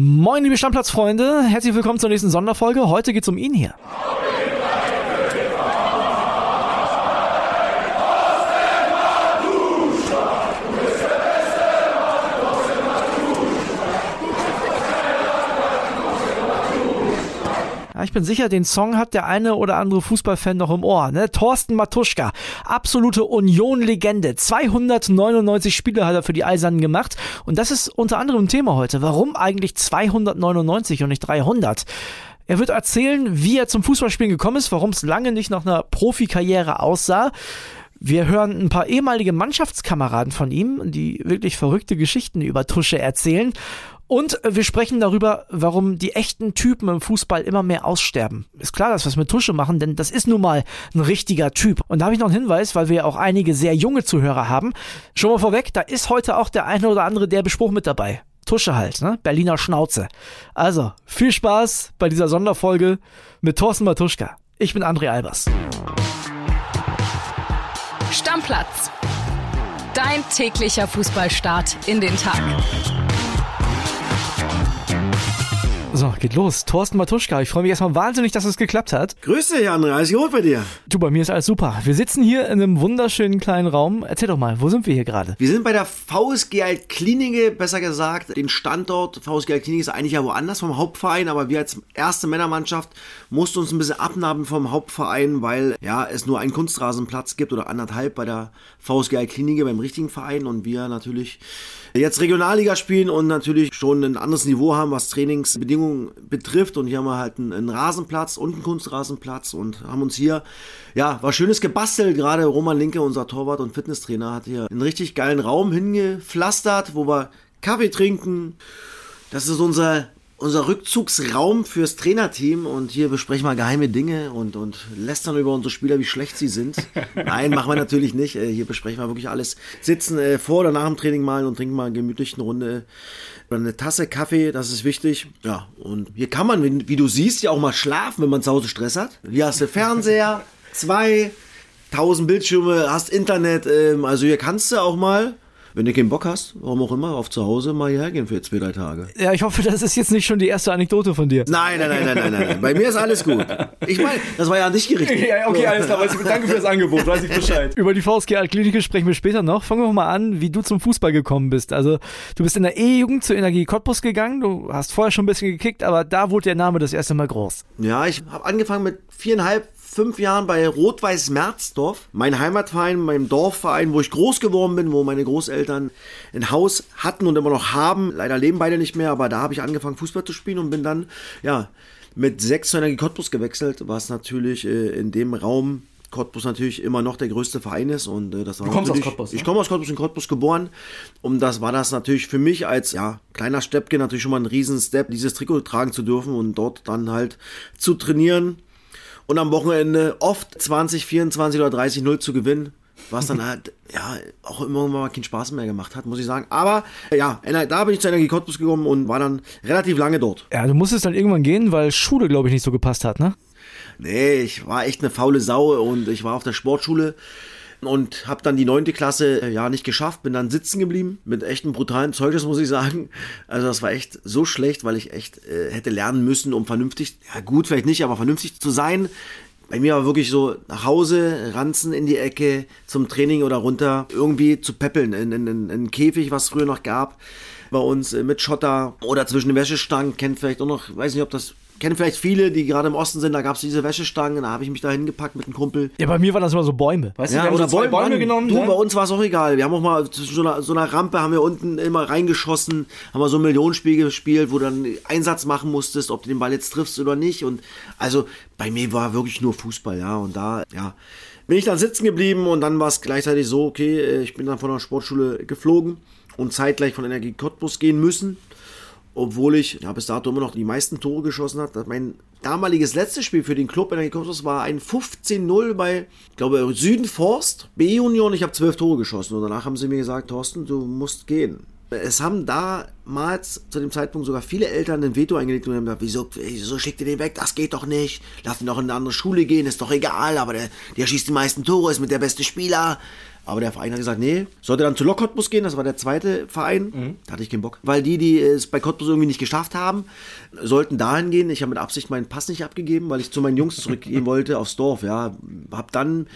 Moin, liebe Stammplatzfreunde, herzlich willkommen zur nächsten Sonderfolge. Heute geht's um ihn hier. Ja, ich bin sicher, den Song hat der eine oder andere Fußballfan noch im Ohr. Ne? Thorsten Matuschka, absolute Union-Legende. 299 Spiele hat er für die Eisernen gemacht. Und das ist unter anderem Thema heute. Warum eigentlich 299 und nicht 300? Er wird erzählen, wie er zum Fußballspielen gekommen ist, warum es lange nicht nach einer Profikarriere aussah. Wir hören ein paar ehemalige Mannschaftskameraden von ihm, die wirklich verrückte Geschichten über Tusche erzählen. Und wir sprechen darüber, warum die echten Typen im Fußball immer mehr aussterben. Ist klar, dass wir es mit Tusche machen, denn das ist nun mal ein richtiger Typ. Und da habe ich noch einen Hinweis, weil wir ja auch einige sehr junge Zuhörer haben. Schon mal vorweg, da ist heute auch der eine oder andere Derbe-Spruch mit dabei. Tusche halt, ne? Berliner Schnauze. Also, viel Spaß bei dieser Sonderfolge mit Thorsten Matuschka. Ich bin André Albers. Stammplatz. Dein täglicher Fußballstart in den Tag. So, geht los. Thorsten Matuschka, ich freue mich erstmal wahnsinnig, dass es geklappt hat. Grüß dich, André. Alles gut bei dir? Du, bei mir ist alles super. Wir sitzen hier in einem wunderschönen kleinen Raum. Erzähl doch mal, wo sind wir hier gerade? Wir sind bei der VSG Altklinike, besser gesagt. Den Standort VSG Altklinike ist eigentlich ja woanders vom Hauptverein, aber wir als erste Männermannschaft mussten uns ein bisschen abnahmen vom Hauptverein, weil ja es nur einen Kunstrasenplatz gibt oder anderthalb bei der VSG Altklinike beim richtigen Verein und wir natürlich jetzt Regionalliga spielen und natürlich schon ein anderes Niveau haben, was Trainingsbedingungen betrifft. Und hier haben wir halt einen, einen Rasenplatz und einen Kunstrasenplatz und haben uns hier, ja, was Schönes gebastelt. Gerade Roman Linke, unser Torwart und Fitnesstrainer, hat hier einen richtig geilen Raum hingepflastert, wo wir Kaffee trinken. Das ist unser unser Rückzugsraum fürs Trainerteam und hier besprechen wir geheime Dinge und, und lästern über unsere Spieler, wie schlecht sie sind. Nein, machen wir natürlich nicht. Äh, hier besprechen wir wirklich alles. Sitzen äh, vor oder nach dem Training mal und trinken mal gemütlich eine Runde eine Tasse Kaffee, das ist wichtig. Ja, und hier kann man, wie, wie du siehst, ja auch mal schlafen, wenn man zu Hause Stress hat. Hier hast du Fernseher, zwei, tausend Bildschirme, hast Internet, ähm, also hier kannst du auch mal wenn du keinen Bock hast, warum auch immer, auf zu Hause mal hierher gehen für zwei, drei Tage. Ja, ich hoffe, das ist jetzt nicht schon die erste Anekdote von dir. Nein, nein, nein, nein, nein, nein. nein. Bei mir ist alles gut. Ich meine, das war ja an dich gerichtet. Ja, okay, alles klar. Danke für das Angebot, weiß ich Bescheid. Über die VSG Altklinike sprechen wir später noch. Fangen wir mal an, wie du zum Fußball gekommen bist. Also, du bist in der E-Jugend zur Energie Cottbus gegangen. Du hast vorher schon ein bisschen gekickt, aber da wurde der Name das erste Mal groß. Ja, ich habe angefangen mit viereinhalb, fünf Jahren bei Rot-Weiß Merzdorf, mein Heimatverein, meinem Dorfverein, wo ich groß geworden bin, wo meine Großeltern ein Haus hatten und immer noch haben. Leider leben beide nicht mehr, aber da habe ich angefangen Fußball zu spielen und bin dann ja mit sechs zu Energie Cottbus gewechselt, was natürlich äh, in dem Raum Cottbus natürlich immer noch der größte Verein ist und äh, das war du kommst aus Cottbus. Ich ne? komme aus Cottbus, in Cottbus geboren und das war das natürlich für mich als ja kleiner Steppke natürlich schon mal ein riesen Step, dieses Trikot tragen zu dürfen und dort dann halt zu trainieren und am Wochenende oft 20, 24 oder 30 0 zu gewinnen, was dann halt ja auch immer mal keinen Spaß mehr gemacht hat, muss ich sagen. Aber ja, da bin ich zu Energie Cottbus gekommen und war dann relativ lange dort. Ja, du musstest dann irgendwann gehen, weil Schule, glaube ich, nicht so gepasst hat, ne? Nee, ich war echt eine faule Sau und ich war auf der Sportschule und habe dann die neunte Klasse äh, ja nicht geschafft, bin dann sitzen geblieben mit echten brutalen Zeugnis, muss ich sagen. Also das war echt so schlecht, weil ich echt äh, hätte lernen müssen, um vernünftig, ja gut, vielleicht nicht, aber vernünftig zu sein. Bei mir war wirklich so nach Hause, ranzen in die Ecke, zum Training oder runter, irgendwie zu peppeln in, in einen Käfig, was es früher noch gab bei uns äh, mit Schotter oder zwischen den Wäschestangen, kennt vielleicht auch noch, weiß nicht, ob das kennen vielleicht viele, die gerade im Osten sind, da gab es diese Wäschestangen, da habe ich mich da hingepackt mit einem Kumpel. Ja, bei mir waren das immer so Bäume. Weißt ja, du, wir oder so Bäume, Bäume genommen. Du, ne? bei uns war es auch egal. Wir haben auch mal zwischen so einer, so einer Rampe haben wir unten immer reingeschossen, haben wir so ein Millionenspiel gespielt, wo du dann Einsatz machen musstest, ob du den Ball jetzt triffst oder nicht. Und also bei mir war wirklich nur Fußball, ja. Und da, ja, bin ich dann sitzen geblieben und dann war es gleichzeitig so, okay, ich bin dann von der Sportschule geflogen und zeitgleich von Energie Cottbus gehen müssen obwohl ich ja, bis dato immer noch die meisten Tore geschossen habe. Mein damaliges letztes Spiel für den Club in der Cottbus war ein 15-0 bei, ich glaube, Südenforst, B-Union. Ich habe zwölf Tore geschossen und danach haben sie mir gesagt, Thorsten, du musst gehen. Es haben damals zu dem Zeitpunkt sogar viele Eltern ein Veto eingelegt und haben gesagt, wieso, wieso schickt ihr den weg? Das geht doch nicht. Lass ihn doch in eine andere Schule gehen, ist doch egal, aber der, der schießt die meisten Tore, ist mit der beste Spieler. Aber der Verein hat gesagt, nee, sollte dann zu Lok Cottbus gehen, das war der zweite Verein. Da hatte ich keinen Bock. Weil die, die es bei Cottbus irgendwie nicht geschafft haben, sollten dahin gehen. Ich habe mit Absicht meinen Pass nicht abgegeben, weil ich zu meinen Jungs zurückgehen wollte aufs Dorf. Ja, hab dann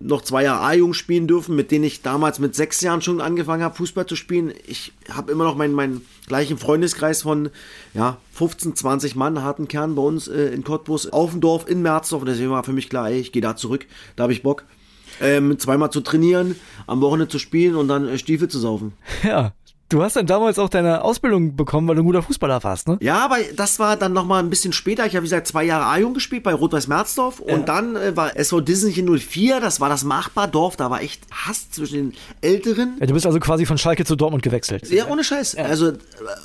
noch zwei Jahre A-Jugend spielen dürfen, mit denen ich damals mit sechs Jahren schon angefangen habe, Fußball zu spielen. Ich habe immer noch meinen, meinen gleichen Freundeskreis von ja, 15, 20 Mann, harten Kern bei uns äh, in Cottbus, auf dem Dorf, in Merzdorf. Und deswegen war für mich klar, ey, ich gehe da zurück, da habe ich Bock. Ähm, zweimal zu trainieren, am Wochenende zu spielen und dann äh, Stiefel zu saufen. Ja. Du hast dann damals auch deine Ausbildung bekommen, weil du ein guter Fußballer warst, ne? Ja, aber das war dann nochmal ein bisschen später. Ich habe, wie gesagt, zwei Jahre A-Jung gespielt bei Rot-Weiß Merzdorf. Und dann äh, war SV Disney 04, das war das Machbardorf. Da war echt Hass zwischen den Älteren. Ja, du bist also quasi von Schalke zu Dortmund gewechselt. Ja, ohne Scheiß. Also äh,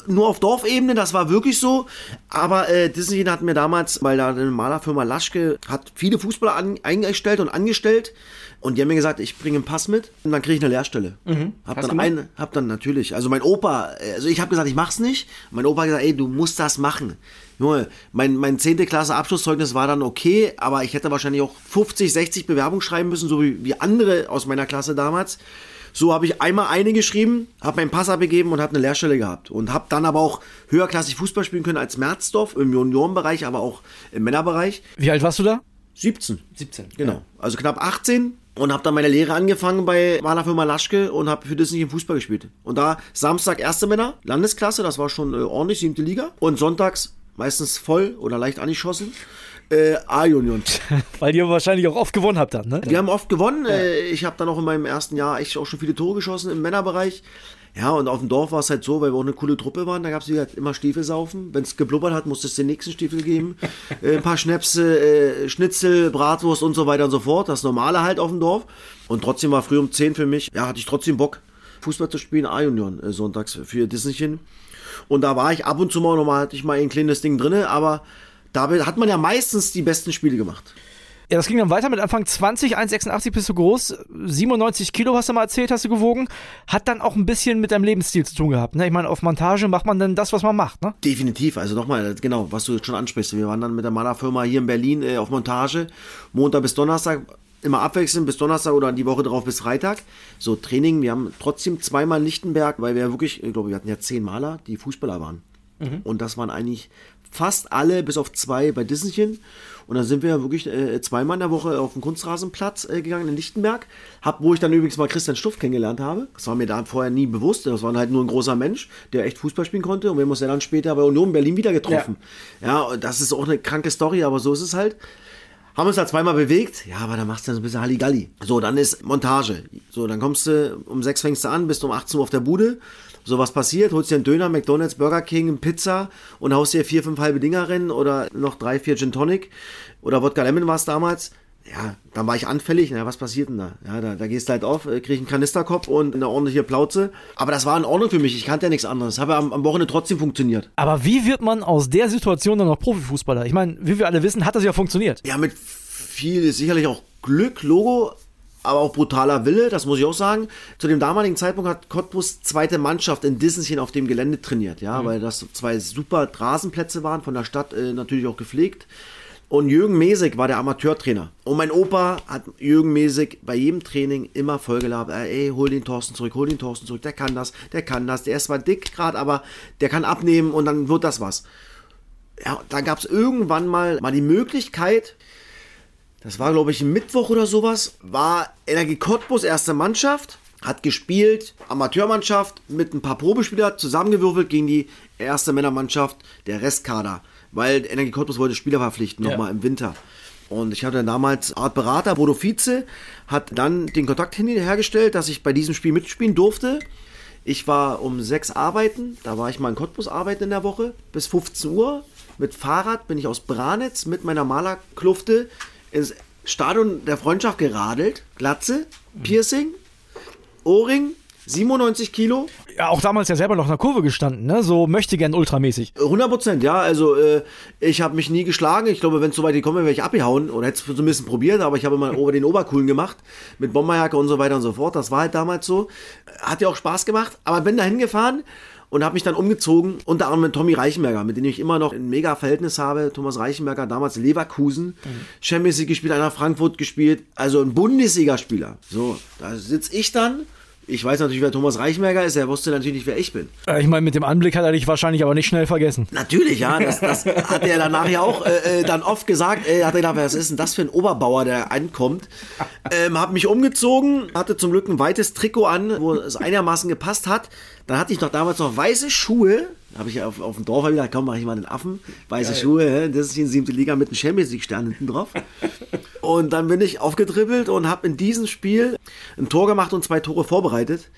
nur auf Dorfebene, das war wirklich so. Aber äh, Disney hat mir damals, weil da eine Malerfirma Laschke hat viele Fußballer an, eingestellt und angestellt. Und die haben mir gesagt, ich bringe einen Pass mit und dann kriege ich eine Lehrstelle. Hab Hast dann du ein, hab dann natürlich, also mein Opa, also ich habe gesagt, ich mach's nicht. Mein Opa hat gesagt, ey, du musst das machen. Junge, mein, mein 10. Klasse Abschlusszeugnis war dann okay, aber ich hätte wahrscheinlich auch 50, 60 Bewerbungen schreiben müssen, so wie, wie andere aus meiner Klasse damals. So habe ich einmal eine geschrieben, habe meinen Pass abgegeben und habe eine Lehrstelle gehabt. Und habe dann aber auch höherklassig Fußball spielen können als Merzdorf, im Juniorenbereich, aber auch im Männerbereich. Wie alt warst du da? 17. 17. Genau. Also knapp 18 und habe dann meine Lehre angefangen bei Malerfirma Laschke und habe für Disney im Fußball gespielt. Und da Samstag erste Männer, Landesklasse, das war schon äh, ordentlich, siebte Liga. Und sonntags meistens voll oder leicht angeschossen, äh, A-Union. Weil ihr wahrscheinlich auch oft gewonnen habt dann, ne? Wir haben oft gewonnen. Äh, ich habe dann auch in meinem ersten Jahr echt auch schon viele Tore geschossen im Männerbereich. Ja, und auf dem Dorf war es halt so, weil wir auch eine coole Truppe waren, da gab es halt immer Stiefelsaufen. Wenn es geblubbert hat, musste es den nächsten Stiefel geben. äh, ein paar Schnäpse, äh, Schnitzel, Bratwurst und so weiter und so fort. Das Normale halt auf dem Dorf. Und trotzdem war früh um 10 für mich, ja, hatte ich trotzdem Bock, Fußball zu spielen, A-Union äh, sonntags für Disneychen. Und da war ich ab und zu mal nochmal, hatte ich mal ein kleines Ding drinne, aber da hat man ja meistens die besten Spiele gemacht. Ja, das ging dann weiter mit Anfang 20, 1,86 bist du groß, 97 Kilo hast du mal erzählt, hast du gewogen. Hat dann auch ein bisschen mit deinem Lebensstil zu tun gehabt. Ne? Ich meine, auf Montage macht man dann das, was man macht. Ne? Definitiv, also nochmal, genau, was du schon ansprichst. Wir waren dann mit der Malerfirma hier in Berlin äh, auf Montage, Montag bis Donnerstag, immer abwechselnd bis Donnerstag oder die Woche drauf bis Freitag. So Training, wir haben trotzdem zweimal Lichtenberg, weil wir wirklich, ich glaube, wir hatten ja zehn Maler, die Fußballer waren. Und das waren eigentlich fast alle, bis auf zwei bei Disneychen. Und dann sind wir wirklich äh, zweimal in der Woche auf den Kunstrasenplatz äh, gegangen in Lichtenberg, hab, wo ich dann übrigens mal Christian Stuff kennengelernt habe. Das war mir da vorher nie bewusst. Das war halt nur ein großer Mensch, der echt Fußball spielen konnte. Und wir haben uns ja dann später bei Union Berlin wieder getroffen. Ja, und das ist auch eine kranke Story, aber so ist es halt. Haben uns da zweimal bewegt, ja, aber dann machst du dann so ein bisschen Halligalli. So, dann ist Montage. So, dann kommst du, um sechs fängst du an, bist um 18 Uhr auf der Bude. So, was passiert? Holst dir einen Döner, McDonalds, Burger King, Pizza und haust dir vier, fünf halbe Dinger rein oder noch drei, vier Gin Tonic oder Wodka Lemon war es damals. Ja, dann war ich anfällig. Na, was passiert denn da? Ja, da, da gehst du halt auf, äh, krieg einen Kanisterkopf und eine ordentliche Plauze. Aber das war in Ordnung für mich. Ich kannte ja nichts anderes. Habe am, am Wochenende trotzdem funktioniert. Aber wie wird man aus der Situation dann noch Profifußballer? Ich meine, wie wir alle wissen, hat das ja funktioniert. Ja, mit viel, sicherlich auch Glück, Logo, aber auch brutaler Wille, das muss ich auch sagen. Zu dem damaligen Zeitpunkt hat Cottbus zweite Mannschaft in Disneychen auf dem Gelände trainiert, ja, weil das zwei super Rasenplätze waren, von der Stadt äh, natürlich auch gepflegt. Und Jürgen Mesig war der Amateurtrainer. Und mein Opa hat Jürgen Mesig bei jedem Training immer vollgelabert. Ey, hol den Thorsten zurück, hol den Thorsten zurück. Der kann das, der kann das. Der ist zwar dick gerade, aber der kann abnehmen und dann wird das was. Ja, da gab es irgendwann mal, mal die Möglichkeit, das war glaube ich ein Mittwoch oder sowas, war Energie Cottbus erste Mannschaft, hat gespielt, Amateurmannschaft mit ein paar Probespieler zusammengewürfelt gegen die erste Männermannschaft, der Restkader, weil Energie Cottbus wollte Spieler verpflichten, Ja. nochmal im Winter. Und ich hatte damals Art Berater, Bodo Vize, hat dann den Kontakt hin- hergestellt, dass ich bei diesem Spiel mitspielen durfte. Ich war um sechs arbeiten, da war ich mal in Cottbus arbeiten in der Woche, bis 15 Uhr. Mit Fahrrad bin ich aus Branitz mit meiner Malerklufte ins Stadion der Freundschaft geradelt. Glatze, Piercing, Ohrring, 97 Kilo. Ja, auch damals ja selber noch in der Kurve gestanden, ne? So möchte gern ultramäßig. 100 Prozent, ja. Also äh, ich habe mich nie geschlagen. Ich glaube, wenn es so weit gekommen wäre, wäre ich abgehauen oder hätte es so ein bisschen probiert. Aber ich habe immer ober den Obercoolen gemacht mit Bomberjacke und so weiter und so fort. Das war halt damals so. Hat ja auch Spaß gemacht. Aber bin da hingefahren und habe mich dann umgezogen, unter anderem mit Tommy Reichenberger, mit dem ich immer noch ein mega Verhältnis habe. Thomas Reichenberger, damals Leverkusen, mhm. Champions League gespielt, einer Frankfurt gespielt, also ein Bundesligaspieler. So, da sitze ich dann ich weiß natürlich, wer Thomas Reichmerger ist. Er wusste natürlich nicht, wer ich bin. Ich meine, mit dem Anblick hat er dich wahrscheinlich aber nicht schnell vergessen. Natürlich, ja. Das, das hat er danach ja auch äh, äh, dann oft gesagt. Er hat gedacht, was ist denn das für ein Oberbauer, der ankommt? Ähm, hab mich umgezogen, hatte zum Glück ein weites Trikot an, wo es einigermaßen gepasst hat. Dann hatte ich noch damals noch weiße Schuhe. Habe ich auf, auf dem Dorf wieder, komm, mach ich mal den Affen. Weiße Geil. Schuhe, das ist die siebte Liga mit einem Champions League Stern hinten drauf. Und dann bin ich aufgedribbelt und habe in diesem Spiel ein Tor gemacht und zwei Tore vorbereitet.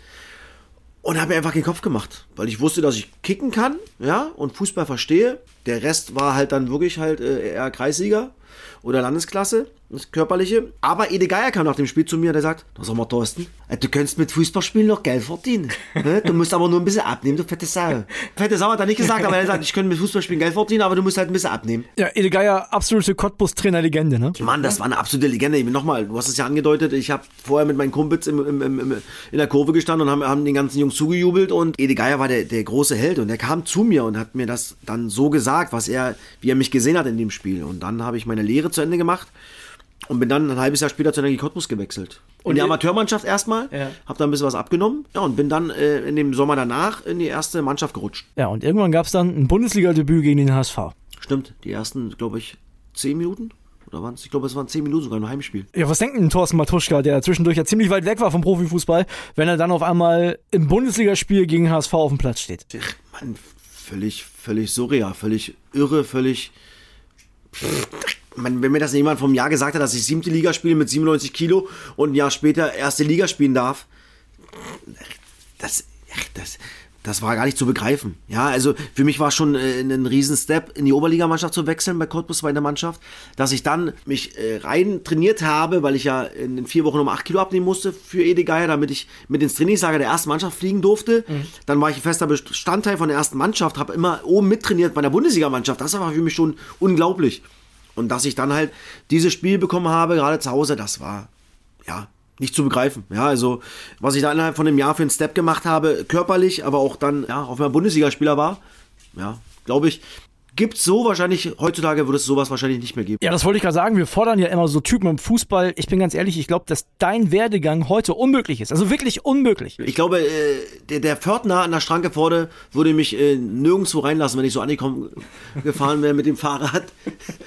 Und habe mir einfach den Kopf gemacht, weil ich wusste, dass ich kicken kann, ja, und Fußball verstehe. Der Rest war halt dann wirklich halt äh, eher Kreissieger oder Landesklasse das Körperliche. Aber Ede Geier kam nach dem Spiel zu mir, der sagt, na sag mal Thorsten, äh, du kannst mit Fußballspielen noch Geld verdienen. Du musst aber nur ein bisschen abnehmen, du fette Sau. Fette Sau hat er nicht gesagt, aber er sagt, ich könnte mit Fußballspielen Geld verdienen, aber du musst halt ein bisschen abnehmen. Ja, Ede Geier, absolute Cottbus-Trainer-Legende, ne? Mann, das war eine absolute Legende. Nochmal, du hast es ja angedeutet, ich habe vorher mit meinen Kumpels im, im, im, in der Kurve gestanden und haben, haben den ganzen Jungs zugejubelt und Ede Geier war der, der große Held und er kam zu mir und hat mir das dann so gesagt, was er, wie er mich gesehen hat in dem Spiel. Und dann habe ich meine Lehre zu Ende gemacht und bin dann ein halbes Jahr später zu Energie Cottbus gewechselt. Und in die Amateurmannschaft erstmal, ja. habe da ein bisschen was abgenommen ja, und bin dann äh, in dem Sommer danach in die erste Mannschaft gerutscht. Ja, und irgendwann gab es dann ein Bundesliga-Debüt gegen den HSV. Stimmt, die ersten, glaube ich, zehn Minuten oder waren es? Ich glaube, es waren zehn Minuten sogar im Heimspiel. Ja, was denkt denn Thorsten Matuschka, der zwischendurch ja ziemlich weit weg war vom Profifußball, wenn er dann auf einmal im Bundesligaspiel gegen HSV auf dem Platz steht? Ach, Mann, völlig, völlig surreal, völlig irre, völlig. Pff wenn mir das jemand vom Jahr gesagt hat, dass ich siebte Liga spiele mit 97 Kilo und ein Jahr später erste Liga spielen darf, das, das, das war gar nicht zu begreifen. Ja, also für mich war schon äh, ein riesen Step in die Oberligamannschaft zu wechseln bei Cottbus bei der Mannschaft, dass ich dann mich äh, rein trainiert habe, weil ich ja in den vier Wochen um acht Kilo abnehmen musste für Ede Geier, damit ich mit ins Trainingslager der ersten Mannschaft fliegen durfte. Mhm. Dann war ich ein fester Bestandteil von der ersten Mannschaft, habe immer oben mittrainiert bei der Bundesligamannschaft. Das war für mich schon unglaublich. Und dass ich dann halt dieses Spiel bekommen habe, gerade zu Hause, das war, ja, nicht zu begreifen. Ja, also, was ich da innerhalb von einem Jahr für einen Step gemacht habe, körperlich, aber auch dann, ja, auf einmal Bundesligaspieler war, ja, glaube ich, Gibt so wahrscheinlich, heutzutage würde es sowas wahrscheinlich nicht mehr geben. Ja, das wollte ich gerade sagen. Wir fordern ja immer so Typen im Fußball. Ich bin ganz ehrlich, ich glaube, dass dein Werdegang heute unmöglich ist. Also wirklich unmöglich. Ich glaube, äh, der, der Pförtner an der Schranke vorne würde mich äh, nirgendwo reinlassen, wenn ich so angekommen gefahren wäre mit dem Fahrrad.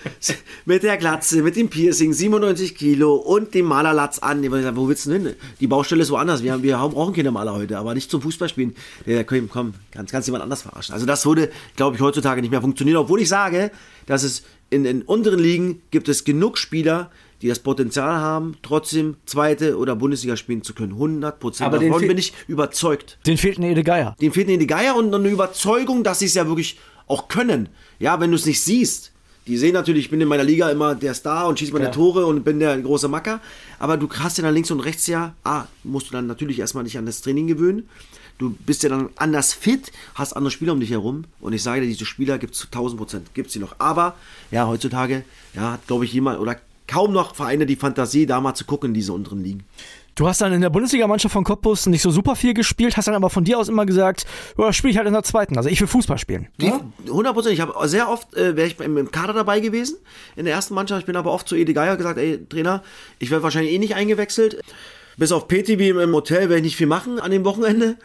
mit der Glatze, mit dem Piercing, 97 Kilo und dem Malerlatz an. Ich gesagt, wo willst du hin? Die Baustelle ist woanders. Wir, haben, wir brauchen keine Maler heute, aber nicht zum Fußballspielen. Der, komm, komm kannst, kannst jemand anders verarschen. Also das würde, glaube ich, heutzutage nicht mehr funktionieren spielen, obwohl ich sage, dass es in den unteren Ligen gibt es genug Spieler, die das Potenzial haben, trotzdem zweite oder Bundesliga spielen zu können. 100 Prozent. Davon bin ich überzeugt. Den fehlt eine Ede Geier. Den fehlt eine Ede Geier und eine Überzeugung, dass sie es ja wirklich auch können. Ja, wenn du es nicht siehst. Die sehen natürlich, ich bin in meiner Liga immer der Star und schieße meine ja. Tore und bin der große Macker. Aber du hast ja dann links und rechts ja, ah, musst du dann natürlich erstmal nicht an das Training gewöhnen du bist ja dann anders fit, hast andere Spieler um dich herum. Und ich sage dir, diese Spieler gibt es zu 1000 Prozent, gibt es sie noch. Aber, ja, heutzutage, ja, hat, glaube ich, jemand oder kaum noch Vereine die Fantasie, da mal zu gucken, diese unteren Ligen. Du hast dann in der Bundesligamannschaft von Cottbus nicht so super viel gespielt, hast dann aber von dir aus immer gesagt, ja, spiele ich halt in der zweiten. Also ich will Fußball spielen. Ja? 100 Prozent. Ich habe sehr oft, äh, wäre ich im, im, Kader dabei gewesen, in der ersten Mannschaft. Ich bin aber oft zu Edi Geier gesagt, ey, Trainer, ich werde wahrscheinlich eh nicht eingewechselt. Bis auf PTB im Hotel werde ich nicht viel machen an dem Wochenende.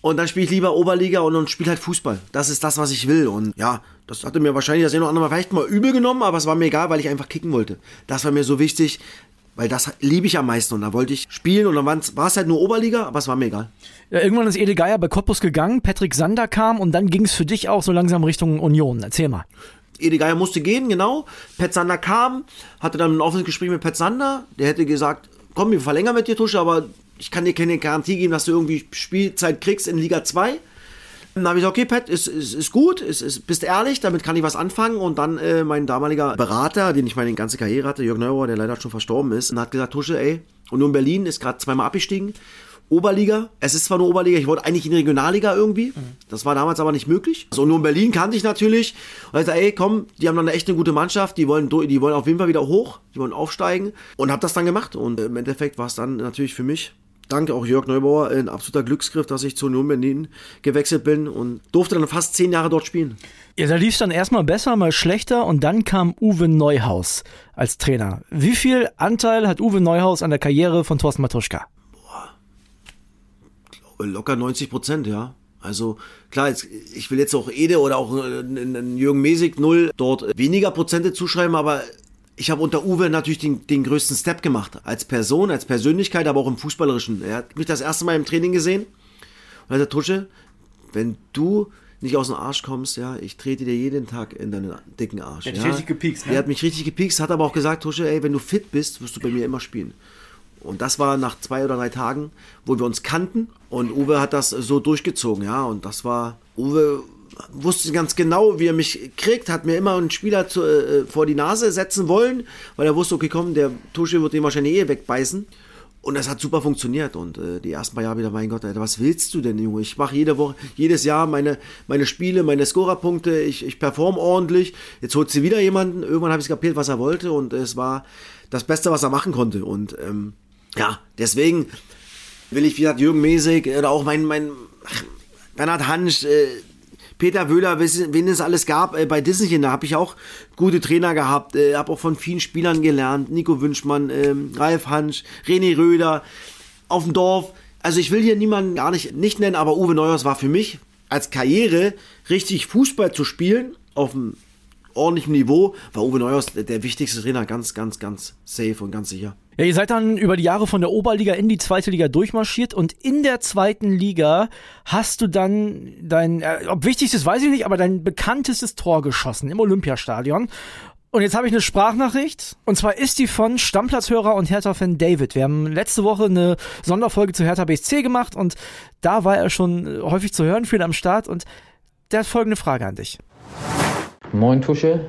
Und dann spiele ich lieber Oberliga und, und spiele halt Fußball. Das ist das, was ich will. Und ja, das hatte mir wahrscheinlich das eine oder andere Mal vielleicht mal übel genommen, aber es war mir egal, weil ich einfach kicken wollte. Das war mir so wichtig, weil das liebe ich am meisten. Und da wollte ich spielen und dann war es halt nur Oberliga, aber es war mir egal. Ja, irgendwann ist Ede Geier bei Cottbus gegangen, Patrick Sander kam und dann ging es für dich auch so langsam Richtung Union. Erzähl mal. Ede Geier musste gehen, genau. Pet Sander kam, hatte dann ein offenes Gespräch mit Pet Sander. Der hätte gesagt, komm, wir verlängern mit dir, Tusche, aber ich kann dir keine Garantie geben, dass du irgendwie Spielzeit kriegst in Liga 2. Dann habe ich gesagt, okay, Pat, ist, ist, ist gut, ist, ist, bist ehrlich, damit kann ich was anfangen. Und dann äh, mein damaliger Berater, den ich meine ganze Karriere hatte, Jörg Neuer, der leider schon verstorben ist, und hat gesagt, Tusche, ey, und nur in Berlin ist gerade zweimal abgestiegen. Oberliga. Es ist zwar nur Oberliga, ich wollte eigentlich in die Regionalliga irgendwie. Das war damals aber nicht möglich. So, nur in Berlin kannte ich natürlich. Und ich dachte, ey, komm, die haben dann echt eine gute Mannschaft, die wollen, die wollen auf jeden Fall wieder hoch, die wollen aufsteigen. Und habe das dann gemacht. Und im Endeffekt war es dann natürlich für mich danke auch Jörg Neubauer, ein absoluter Glücksgriff, dass ich zu Union Berlin gewechselt bin und durfte dann fast zehn Jahre dort spielen. Ja, da lief es dann erstmal besser, mal schlechter und dann kam Uwe Neuhaus als Trainer. Wie viel Anteil hat Uwe Neuhaus an der Karriere von Thorsten Matuschka? Locker 90 Prozent, ja. Also klar, jetzt, ich will jetzt auch Ede oder auch einen Jürgen Mesig null dort weniger Prozente zuschreiben, aber ich habe unter Uwe natürlich den, den größten Step gemacht. Als Person, als Persönlichkeit, aber auch im Fußballerischen. Er hat mich das erste Mal im Training gesehen und hat gesagt, Tusche, wenn du nicht aus dem Arsch kommst, ja, ich trete dir jeden Tag in deinen dicken Arsch. Er hat ja. richtig gepiekst, ne? Er hat mich richtig gepiekst, hat aber auch gesagt, Tusche, ey, wenn du fit bist, wirst du bei mir immer spielen. Und das war nach zwei oder drei Tagen, wo wir uns kannten und Uwe hat das so durchgezogen, ja, und das war, Uwe wusste ganz genau, wie er mich kriegt, hat mir immer einen Spieler zu, äh, vor die Nase setzen wollen, weil er wusste, okay, komm, der Tusche wird den wahrscheinlich eh wegbeißen. Und das hat super funktioniert. Und äh, die ersten paar Jahre wieder, mein Gott, Alter, was willst du denn, Junge? Ich mache jede Woche, jedes Jahr meine, meine Spiele, meine Scorerpunkte, ich, ich performe ordentlich. Jetzt holt sie wieder jemanden. Irgendwann habe ich kapiert, was er wollte. Und es war das Beste, was er machen konnte. Und ähm, ja, deswegen will ich, wie gesagt, Jürgen Mesig oder auch mein, mein Bernhard Hansch, äh, Peter Wöhler, wen es alles gab äh, bei Disney, da habe ich auch gute Trainer gehabt, äh, habe auch von vielen Spielern gelernt, Nico Wünschmann, äh, Ralf Hansch, René Röder, auf dem Dorf. Also ich will hier niemanden gar nicht, nicht nennen, aber Uwe Neuers war für mich als Karriere richtig Fußball zu spielen auf dem ordentlichen Niveau, war Uwe Neuhaus der wichtigste Trainer, ganz, ganz, ganz safe und ganz sicher. Ja, ihr seid dann über die Jahre von der Oberliga in die zweite Liga durchmarschiert und in der zweiten Liga hast du dann dein, äh, ob wichtigstes weiß ich nicht, aber dein bekanntestes Tor geschossen im Olympiastadion. Und jetzt habe ich eine Sprachnachricht. Und zwar ist die von Stammplatzhörer und Hertha-Fan David. Wir haben letzte Woche eine Sonderfolge zu Hertha BSC gemacht und da war er schon häufig zu hören, viel am Start. Und der hat folgende Frage an dich. Moin Tusche.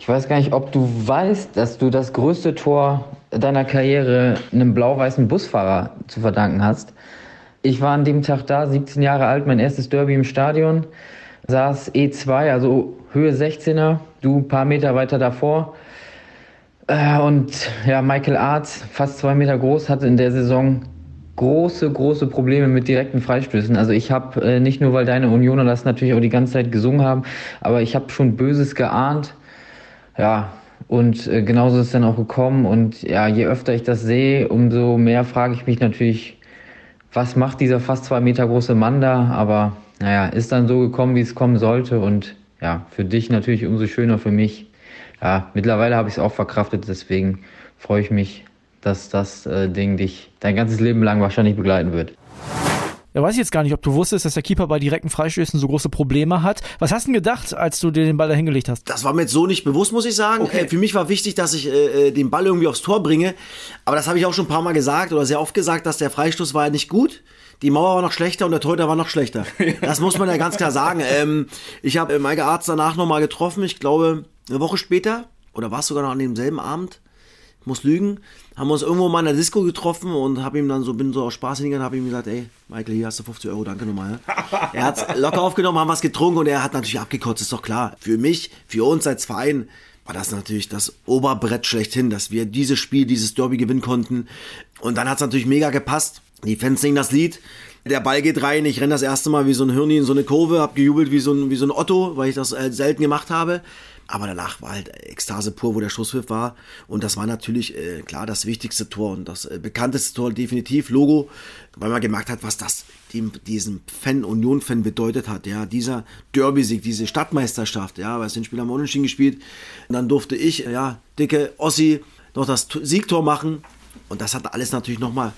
Ich weiß gar nicht, ob du weißt, dass du das größte Tor deiner Karriere einem blau-weißen Busfahrer zu verdanken hast. Ich war an dem Tag da, 17 Jahre alt, mein erstes Derby im Stadion, saß E2, also Höhe 16er, du ein paar Meter weiter davor. Äh, und ja, Michael Arzt, fast zwei Meter groß, hatte in der Saison große, große Probleme mit direkten Freistößen. Also ich habe äh, nicht nur, weil deine Unioner das natürlich auch die ganze Zeit gesungen haben, aber ich habe schon Böses geahnt. Ja, und äh, genauso ist es dann auch gekommen. Und ja, je öfter ich das sehe, umso mehr frage ich mich natürlich, was macht dieser fast zwei Meter große Mann da? Aber naja, ist dann so gekommen, wie es kommen sollte. Und ja, für dich natürlich umso schöner für mich. Ja, mittlerweile habe ich es auch verkraftet, deswegen freue ich mich dass das äh, Ding dich dein ganzes Leben lang wahrscheinlich begleiten wird. Ja, weiß ich jetzt gar nicht, ob du wusstest, dass der Keeper bei direkten Freistößen so große Probleme hat. Was hast du denn gedacht, als du dir den Ball da hingelegt hast? Das war mir jetzt so nicht bewusst, muss ich sagen. Okay. Äh, für mich war wichtig, dass ich äh, äh, den Ball irgendwie aufs Tor bringe. Aber das habe ich auch schon ein paar Mal gesagt oder sehr oft gesagt, dass der Freistoß war nicht gut. Die Mauer war noch schlechter und der Torhüter war noch schlechter. Das muss man ja ganz klar sagen. Ähm, ich habe äh, Maike Arzt danach nochmal getroffen. Ich glaube, eine Woche später oder war es sogar noch an demselben Abend muss lügen, haben wir uns irgendwo mal in der Disco getroffen und habe ihm dann so, bin so aus Spaß hingegangen, habe ihm gesagt, ey, Michael, hier hast du 50 Euro, danke nochmal. er hat locker aufgenommen, haben was getrunken und er hat natürlich abgekotzt, ist doch klar. Für mich, für uns als Verein, war das natürlich das Oberbrett schlechthin, dass wir dieses Spiel, dieses Derby gewinnen konnten. Und dann hat es natürlich mega gepasst. Die Fans singen das Lied. Der Ball geht rein, ich renne das erste Mal wie so ein Hirni in so eine Kurve, hab gejubelt wie so ein, wie so ein Otto, weil ich das äh, selten gemacht habe. Aber danach war halt Ekstase pur, wo der Schusspfiff war. Und das war natürlich äh, klar das wichtigste Tor und das äh, bekannteste Tor definitiv, Logo, weil man gemerkt hat, was das dem, diesem Fan, Union-Fan bedeutet hat. Ja, dieser Derby-Sieg, diese Stadtmeisterschaft, ja, weil es den Spieler haben unentschieden gespielt. Und dann durfte ich, ja, dicke Ossi, noch das Siegtor machen. Und das hat alles natürlich nochmal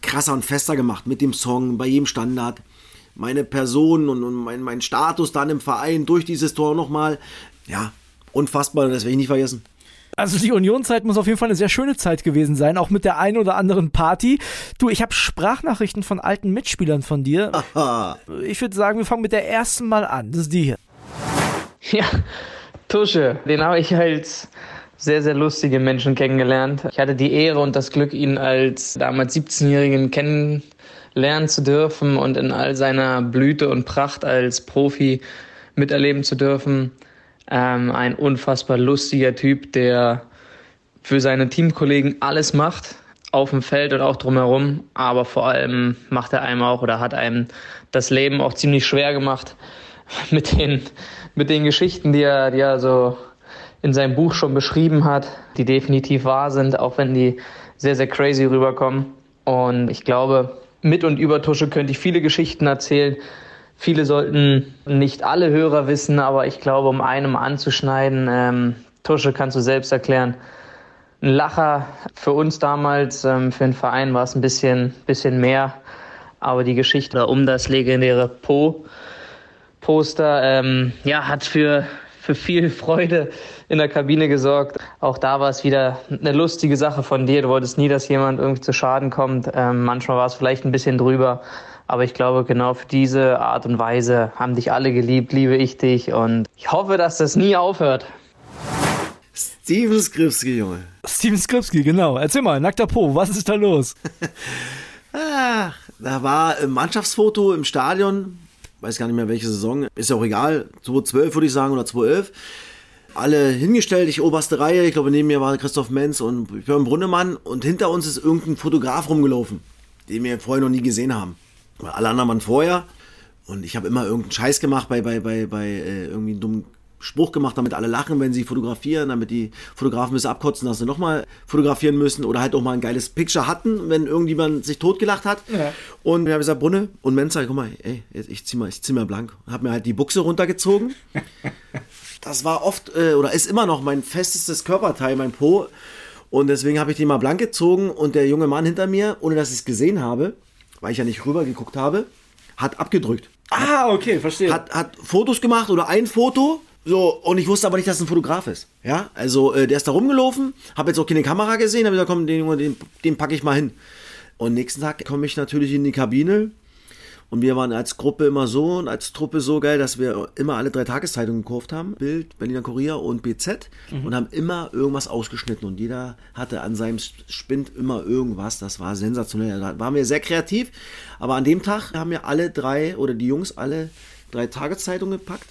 krasser und fester gemacht mit dem Song, bei jedem Standard meine Person und, und mein, mein Status dann im Verein durch dieses Tor nochmal ja, unfassbar, das werde ich nicht vergessen. Also die Unionzeit muss auf jeden Fall eine sehr schöne Zeit gewesen sein, auch mit der einen oder anderen Party. Du, ich habe Sprachnachrichten von alten Mitspielern von dir. Aha. Ich würde sagen, wir fangen mit der ersten mal an. Das ist die hier. Ja, Tusche, den habe ich als sehr, sehr lustige Menschen kennengelernt. Ich hatte die Ehre und das Glück, ihn als damals 17-Jährigen kennenlernen zu dürfen und in all seiner Blüte und Pracht als Profi miterleben zu dürfen. Ähm, ein unfassbar lustiger Typ, der für seine Teamkollegen alles macht, auf dem Feld und auch drumherum, aber vor allem macht er einem auch oder hat einem das Leben auch ziemlich schwer gemacht mit den, mit den Geschichten, die er, die er so in seinem Buch schon beschrieben hat, die definitiv wahr sind, auch wenn die sehr, sehr crazy rüberkommen. Und ich glaube, mit und über Tusche könnte ich viele Geschichten erzählen. Viele sollten nicht alle Hörer wissen, aber ich glaube, um einem anzuschneiden, ähm, Tusche kannst du selbst erklären. Ein Lacher für uns damals, ähm, für den Verein war es ein bisschen, bisschen mehr. Aber die Geschichte um das legendäre Po-Poster ähm, ja, hat für, für viel Freude in der Kabine gesorgt. Auch da war es wieder eine lustige Sache von dir. Du wolltest nie, dass jemand irgendwie zu Schaden kommt. Ähm, manchmal war es vielleicht ein bisschen drüber. Aber ich glaube, genau für diese Art und Weise haben dich alle geliebt, liebe ich dich. Und ich hoffe, dass das nie aufhört. Steven Skripski, Junge. Steven Skripski, genau. Erzähl mal, nackter Po, was ist da los? Ach, da war ein Mannschaftsfoto im Stadion. Weiß gar nicht mehr welche Saison. Ist ja auch egal. 2012 würde ich sagen oder 2011 alle hingestellt, ich oberste Reihe, ich glaube neben mir war Christoph Menz und Björn Brunnemann und hinter uns ist irgendein Fotograf rumgelaufen, den wir vorher noch nie gesehen haben. Alle anderen waren vorher und ich habe immer irgendeinen Scheiß gemacht bei, bei, bei, bei äh, irgendwie einem dummen Spruch gemacht, damit alle lachen, wenn sie fotografieren, damit die Fotografen müssen abkotzen, dass sie nochmal fotografieren müssen oder halt auch mal ein geiles Picture hatten, wenn irgendjemand sich totgelacht hat. Ja. Und wir haben gesagt, Brunne und Menzer, guck mal, ey, ich zieh mal, ich zieh mal blank. Hab mir halt die Buchse runtergezogen. das war oft äh, oder ist immer noch mein festestes Körperteil, mein Po. Und deswegen habe ich den mal blank gezogen und der junge Mann hinter mir, ohne dass ich es gesehen habe, weil ich ja nicht rüber geguckt habe, hat abgedrückt. Ah, okay, verstehe. Hat, hat Fotos gemacht oder ein Foto. So, und ich wusste aber nicht, dass es ein Fotograf ist. Ja, also äh, der ist da rumgelaufen, habe jetzt auch keine Kamera gesehen, habe gesagt, komm, den, den, den packe ich mal hin. Und nächsten Tag komme ich natürlich in die Kabine und wir waren als Gruppe immer so und als Truppe so geil, dass wir immer alle drei Tageszeitungen gekauft haben. Bild, Berliner Kurier und BZ. Mhm. Und haben immer irgendwas ausgeschnitten. Und jeder hatte an seinem Spind immer irgendwas. Das war sensationell. Da waren wir sehr kreativ. Aber an dem Tag haben wir alle drei oder die Jungs alle drei Tageszeitungen gepackt.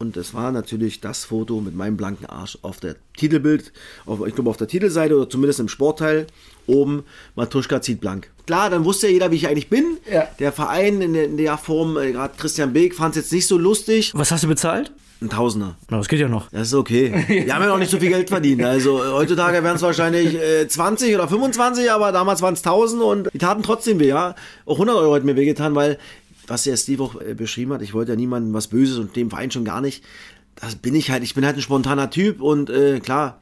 Und es war natürlich das Foto mit meinem blanken Arsch auf der Titelbild, auf, ich glaube auf der Titelseite oder zumindest im Sportteil oben, Matuschka zieht blank. Klar, dann wusste ja jeder, wie ich eigentlich bin. Ja. Der Verein in der, in der Form, äh, gerade Christian Beek, fand es jetzt nicht so lustig. Was hast du bezahlt? Ein Tausender. Na, das geht ja noch. Das ist okay. Wir haben ja noch nicht so viel Geld verdient. Also heutzutage wären es wahrscheinlich äh, 20 oder 25, aber damals waren es 1000 und die taten trotzdem weh. Ja? Auch 100 Euro hat mir wehgetan, weil, was der Steve auch beschrieben hat, ich wollte ja niemandem was Böses und dem Verein schon gar nicht. Das bin ich halt. Ich bin halt ein spontaner Typ und äh, klar,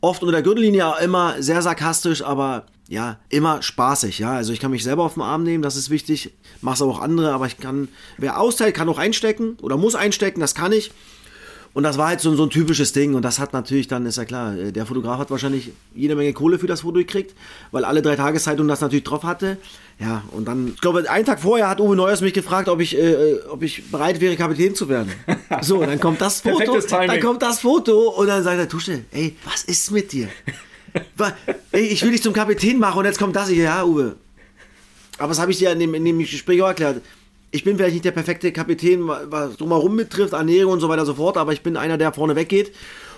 oft unter der Gürtellinie immer sehr sarkastisch, aber ja, immer spaßig, ja. Also ich kann mich selber auf den Arm nehmen, das ist wichtig. Mach's auch andere, aber ich kann, wer austeilt, kann auch einstecken oder muss einstecken, das kann ich. Und das war halt so, so ein typisches Ding. Und das hat natürlich dann, ist ja klar, äh, der Fotograf hat wahrscheinlich jede Menge Kohle für das Foto gekriegt, weil alle drei Tageszeitungen das natürlich drauf hatte. Ja, und dann, ich glaube, einen Tag vorher hat Uwe Neuers mich gefragt, ob ich, äh, äh ob ich bereit wäre, Kapitän zu werden. So, dann kommt das Foto. Dann kommt das Foto und dann sagt er, Tusche, ey, was ist mit dir? ey, ich will dich zum Kapitän machen und jetzt kommt das. Ich, ja, Uwe. Aber das habe ich dir in dem, in dem Gespräch auch erklärt ich bin vielleicht nicht der perfekte Kapitän, was drumherum betrifft, Ernährung und so weiter und so fort, aber ich bin einer, der vorne weggeht.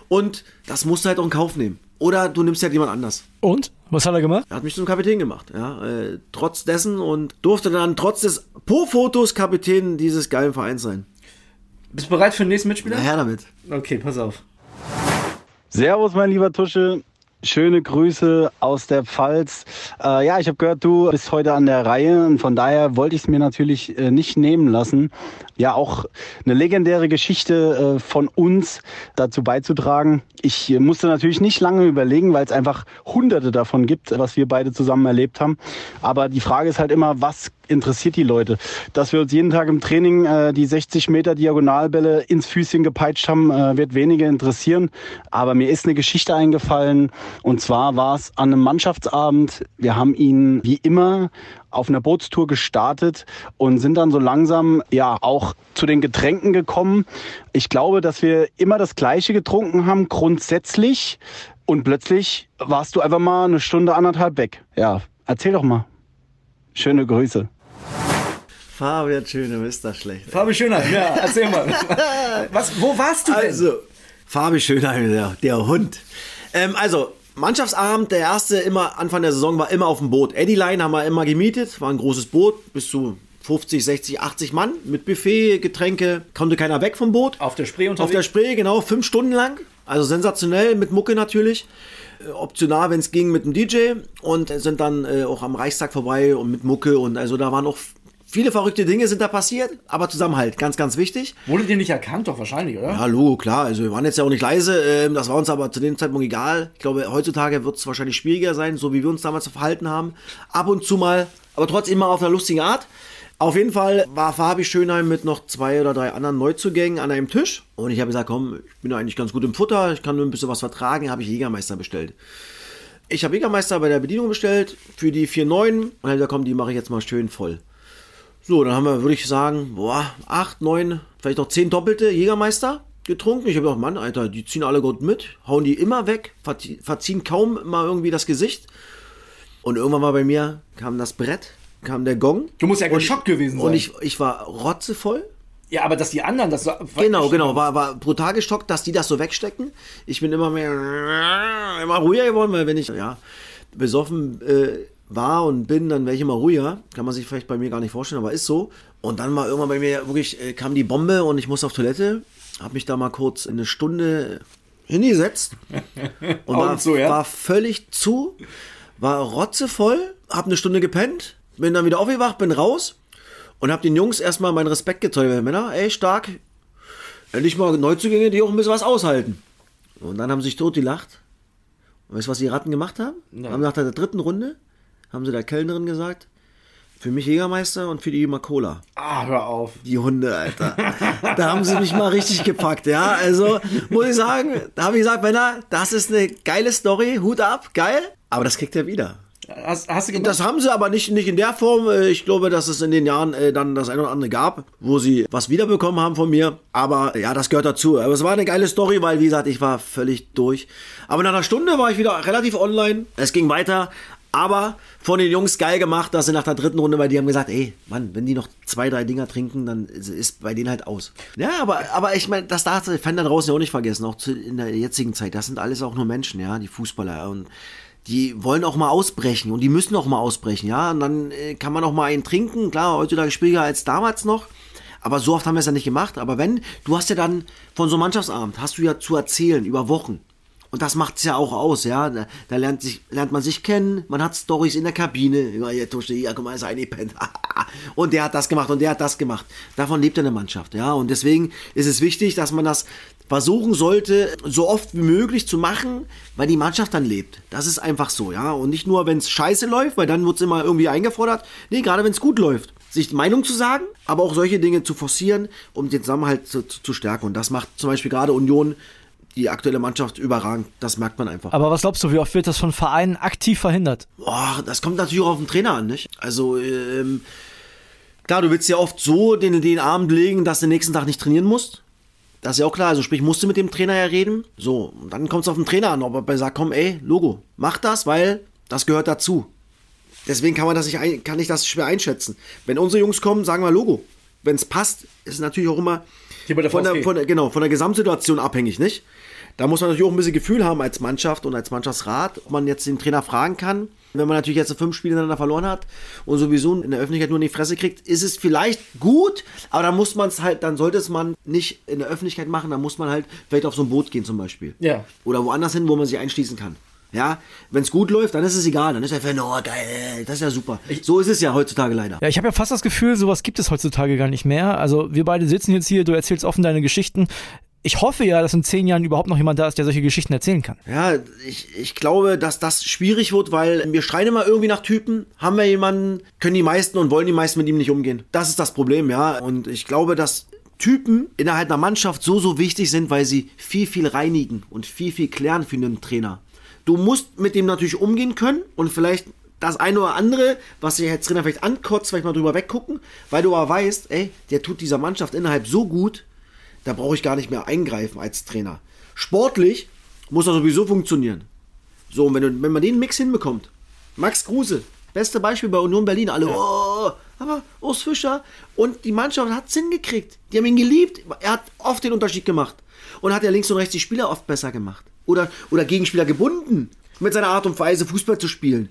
Und das musst du halt auch in Kauf nehmen. Oder du nimmst halt jemand anders. Und? Was hat er gemacht? Er hat mich zum Kapitän gemacht, ja. Äh, trotz dessen und durfte dann trotz des Po-Fotos Kapitän dieses geilen Vereins sein. Bist du bereit für den nächsten Mitspieler? Na her damit. Okay, pass auf. Servus, mein lieber Tusche. Schöne Grüße aus der Pfalz. Äh, ja, ich habe gehört, du bist heute an der Reihe und von daher wollte ich es mir natürlich äh, nicht nehmen lassen, ja auch eine legendäre Geschichte äh, von uns dazu beizutragen. Ich äh, musste natürlich nicht lange überlegen, weil es einfach hunderte davon gibt, was wir beide zusammen erlebt haben. Aber die Frage ist halt immer, was interessiert die Leute. Dass wir uns jeden Tag im Training äh, die 60 Meter Diagonalbälle ins Füßchen gepeitscht haben, äh, wird wenige interessieren. Aber mir ist eine Geschichte eingefallen. Und zwar war es an einem Mannschaftsabend. Wir haben ihn wie immer auf einer Bootstour gestartet und sind dann so langsam ja auch zu den Getränken gekommen. Ich glaube, dass wir immer das Gleiche getrunken haben, grundsätzlich. Und plötzlich warst du einfach mal eine Stunde, anderthalb weg. Ja, erzähl doch mal. Schöne Grüße. Fabian Schöne, ist das schlecht. Fabi Schöner, ja, erzähl mal. Was, wo warst du denn? Also, Fabi Schöner, der, der Hund. Ähm, also, Mannschaftsabend, der erste immer Anfang der Saison war immer auf dem Boot. Eddie Line haben wir immer gemietet, war ein großes Boot, bis zu 50, 60, 80 Mann mit Buffet, Getränke, konnte keiner weg vom Boot. Auf der Spree Auf der Spree, genau, fünf Stunden lang. Also sensationell, mit Mucke natürlich. Äh, Optional, wenn es ging, mit dem DJ. Und sind dann äh, auch am Reichstag vorbei und mit Mucke. Und also da waren auch viele verrückte Dinge sind da passiert. Aber Zusammenhalt, ganz, ganz wichtig. Wurde dir nicht erkannt, doch wahrscheinlich, oder? Hallo, klar, also wir waren jetzt ja auch nicht leise, ähm, das war uns aber zu dem Zeitpunkt egal. Ich glaube, heutzutage wird es wahrscheinlich schwieriger sein, so wie wir uns damals verhalten haben. Ab und zu mal, aber trotzdem immer auf einer lustigen Art. Auf jeden Fall war Fabi Schönheim mit noch zwei oder drei anderen Neuzugängen an einem Tisch. Und ich habe gesagt, komm, ich bin eigentlich ganz gut im Futter, ich kann nur ein bisschen was vertragen, habe ich Jägermeister bestellt. Ich habe Jägermeister bei der Bedienung bestellt für die 4,9 und habe gesagt, komm, die mache ich jetzt mal schön voll. So, dann haben wir, würde ich sagen, boah, acht, neun, vielleicht noch zehn doppelte Jägermeister getrunken. Ich habe gedacht, Mann, Alter, die ziehen alle gut mit, hauen die immer weg, verzie- verziehen kaum mal irgendwie das Gesicht. Und irgendwann war bei mir, kam das Brett, kam der Gong. Du musst ja geschockt gewesen sein. Und ich, ich war rotzevoll. ja, aber dass die anderen das so. Genau, genau, war, war brutal geschockt, dass die das so wegstecken. Ich bin immer mehr, immer ruhiger geworden, weil wenn ich, ja, besoffen äh, war und bin, dann wäre ich immer ruhiger. Kann man sich vielleicht bei mir gar nicht vorstellen, aber ist so. Und dann war irgendwann bei mir wirklich, äh, kam die Bombe und ich musste auf Toilette. Hab mich da mal kurz eine Stunde hingesetzt. Und war, zu, ja? war völlig zu, war rotzevoll, hab eine Stunde gepennt, bin dann wieder aufgewacht, bin raus und hab den Jungs erstmal meinen Respekt gezollt. Männer, ey, stark, endlich mal Neuzugänge, die auch ein bisschen was aushalten. Und dann haben sie sich tot gelacht. Und weißt du, was die Ratten gemacht haben? Haben nach der dritten Runde, haben sie der Kellnerin gesagt, für mich Jägermeister und für die immer Cola. Ah, hör auf. Die Hunde, Alter. da haben sie mich mal richtig gepackt, ja. Also, muss ich sagen, da habe ich gesagt, Männer, das ist eine geile Story, Hut ab, geil. Aber das kriegt er wieder. Hast, hast du gemacht? Das haben sie aber nicht, nicht in der Form. Äh, Ich glaube, dass es in den Jahren äh, dann das eine oder andere gab, wo sie was wiederbekommen haben von mir. Aber ja, das gehört dazu. Aber es war eine geile Story, weil, wie gesagt, ich war völlig durch. Aber nach einer Stunde war ich wieder relativ online. Es ging weiter. Aber von den Jungs geil gemacht, dass sie nach der dritten Runde, weil die haben gesagt, ey, Mann, wenn die noch zwei, drei Dinger trinken, dann ist- bei denen halt aus. Ja, aber, aber ich meine, das darf der Fan da draußen ja auch nicht vergessen, auch zu, in der jetzigen Zeit. Das sind alles auch nur Menschen, ja, die Fußballer. Und die wollen auch mal ausbrechen und die müssen auch mal ausbrechen, ja. Und dann äh, kann man auch mal einen trinken, klar, heutzutage schwieriger als damals noch. Aber so oft haben wir es ja nicht gemacht. Aber wenn, du hast ja dann von so einem Mannschaftsabend, hast du ja zu erzählen über Wochen. Und das macht es ja auch aus, ja. Da, da lernt, sich, lernt man sich kennen, man hat Stories in der Kabine. Ja, hier, Tusche, hier, guck mal, ist eingepennt. und der hat das gemacht und der hat das gemacht. Davon lebt eine Mannschaft, ja. Und deswegen ist es wichtig, dass man das versuchen sollte, so oft wie möglich zu machen, weil die Mannschaft dann lebt. Das ist einfach so, ja. Und nicht nur, wenn es scheiße läuft, weil dann wird es immer irgendwie eingefordert. Nee, gerade wenn es gut läuft. Sich Meinung zu sagen, aber auch solche Dinge zu forcieren, um den Zusammenhalt zu, zu, zu stärken. Und das macht zum Beispiel gerade Union, die aktuelle Mannschaft, überragend. Das merkt man einfach. Aber was glaubst du, wie oft wird das von Vereinen aktiv verhindert? Boah, das kommt natürlich auch auf den Trainer an, nicht? Also, ähm, klar, du willst ja oft so den, den Abend legen, dass du den nächsten Tag nicht trainieren musst. Das ist ja auch klar. Also, sprich, musst du mit dem Trainer ja reden. So, und dann kommt es auf den Trainer an, ob er sagt, komm, ey, Logo, mach das, weil das gehört dazu. Deswegen kann man das nicht, ein, kann ich das schwer einschätzen. Wenn unsere Jungs kommen, sagen wir Logo. Wenn es passt, ist es natürlich auch immer von, der, von, der, genau, von der Gesamtsituation abhängig, nicht? Da muss man natürlich auch ein bisschen Gefühl haben als Mannschaft und als Mannschaftsrat, ob man jetzt den Trainer fragen kann. Wenn man natürlich jetzt fünf Spiele hintereinander verloren hat und sowieso in der Öffentlichkeit nur in die Fresse kriegt, ist es vielleicht gut, aber dann muss man es halt, dann sollte es man nicht in der Öffentlichkeit machen, dann muss man halt vielleicht auf so ein Boot gehen zum Beispiel. Ja. Oder woanders hin, wo man sich einschließen kann. Ja, wenn es gut läuft, dann ist es egal. Dann ist der Fan, oh geil, das ist ja super. so ist es ja heutzutage leider. Ja, ich habe ja fast das Gefühl, sowas gibt es heutzutage gar nicht mehr. Also wir beide sitzen jetzt hier, du erzählst offen deine Geschichten. Ich hoffe ja, dass in zehn Jahren überhaupt noch jemand da ist, der solche Geschichten erzählen kann. Ja, ich, ich glaube, dass das schwierig wird, weil wir schreien immer irgendwie nach Typen. Haben wir jemanden, können die meisten und wollen die meisten mit ihm nicht umgehen. Das ist das Problem, ja. Und ich glaube, dass Typen innerhalb einer Mannschaft so, so wichtig sind, weil sie viel, viel reinigen und viel, viel klären für einen Trainer. Du musst mit dem natürlich umgehen können und vielleicht das eine oder andere, was sich als Trainer vielleicht ankotzt, vielleicht mal drüber weggucken, weil du aber weißt, ey, der tut dieser Mannschaft innerhalb so gut, da brauche ich gar nicht mehr eingreifen als Trainer. Sportlich muss er sowieso funktionieren. So, und wenn, du, wenn man den Mix hinbekommt, Max Kruse, beste Beispiel bei Union Berlin, alle, oh, aber Urs Fischer und die Mannschaft hat es hingekriegt. Die haben ihn geliebt. Er hat oft den Unterschied gemacht. Und hat ja links und rechts die Spieler oft besser gemacht. Oder, oder Gegenspieler gebunden. mit seiner Art und Weise Fußball zu spielen.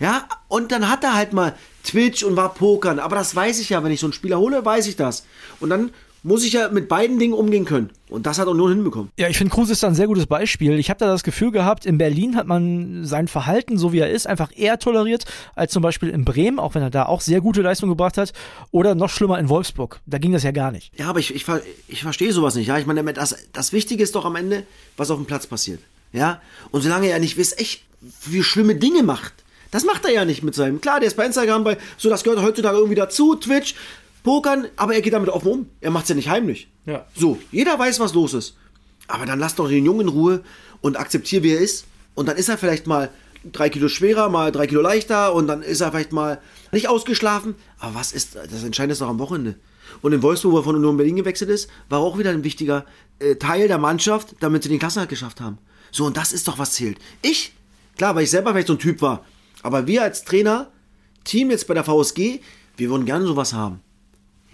Ja, und dann hat er halt mal Twitch und war Pokern. Aber das weiß ich ja, wenn ich so einen Spieler hole, weiß ich das. Und dann muss ich ja mit beiden Dingen umgehen können. Und das hat er nur hinbekommen. Ja, ich finde, Kruse ist da ein sehr gutes Beispiel. Ich habe da das Gefühl gehabt, in Berlin hat man sein Verhalten, so wie er ist, einfach eher toleriert als zum Beispiel in Bremen, auch wenn er da auch sehr gute Leistung gebracht hat. Oder noch schlimmer in Wolfsburg. Da ging das ja gar nicht. Ja, aber ich, ich, ich verstehe sowas nicht. Ja, ich meine, das, das Wichtige ist doch am Ende, was auf dem Platz passiert. Ja, und solange er nicht wisst, echt, wie schlimme Dinge macht, das macht er ja nicht mit seinem. Klar, der ist bei Instagram, bei, so das gehört heutzutage irgendwie dazu, Twitch, Pokern, aber er geht damit offen um. Er macht es ja nicht heimlich. Ja. So, jeder weiß, was los ist. Aber dann lass doch den Jungen in Ruhe und akzeptiere, wie er ist. Und dann ist er vielleicht mal drei Kilo schwerer, mal drei Kilo leichter und dann ist er vielleicht mal nicht ausgeschlafen. Aber was ist, das Entscheidende ist doch am Wochenende. Und in Wolfsburg, wo er von Union Berlin gewechselt ist, war auch wieder ein wichtiger äh, Teil der Mannschaft, damit sie den Klassenhalt geschafft haben. So, und das ist doch, was zählt. Ich, klar, weil ich selber vielleicht so ein Typ war, aber wir als Trainer, Team jetzt bei der VSG, wir würden gerne sowas haben.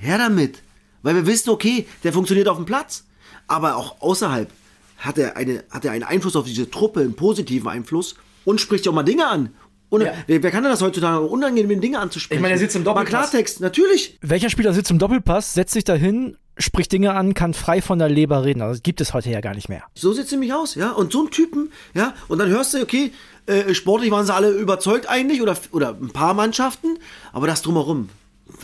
Her damit. Weil wir wissen, okay, der funktioniert auf dem Platz. Aber auch außerhalb hat er, eine, hat er einen Einfluss auf diese Truppe, einen positiven Einfluss und spricht ja auch mal Dinge an. Und Ja. wer, wer kann denn das heutzutage unangenehm Dinge anzusprechen? Ich meine, er sitzt im Doppelpass. Mal Klartext, natürlich. Welcher Spieler sitzt im Doppelpass, setzt sich dahin, spricht Dinge an, kann frei von der Leber reden? Also das gibt es heute ja gar nicht mehr. So sieht sie mich aus, ja. Und so ein Typen, ja. Und dann hörst du, okay, äh, sportlich waren sie alle überzeugt eigentlich oder, oder ein paar Mannschaften, aber das drumherum,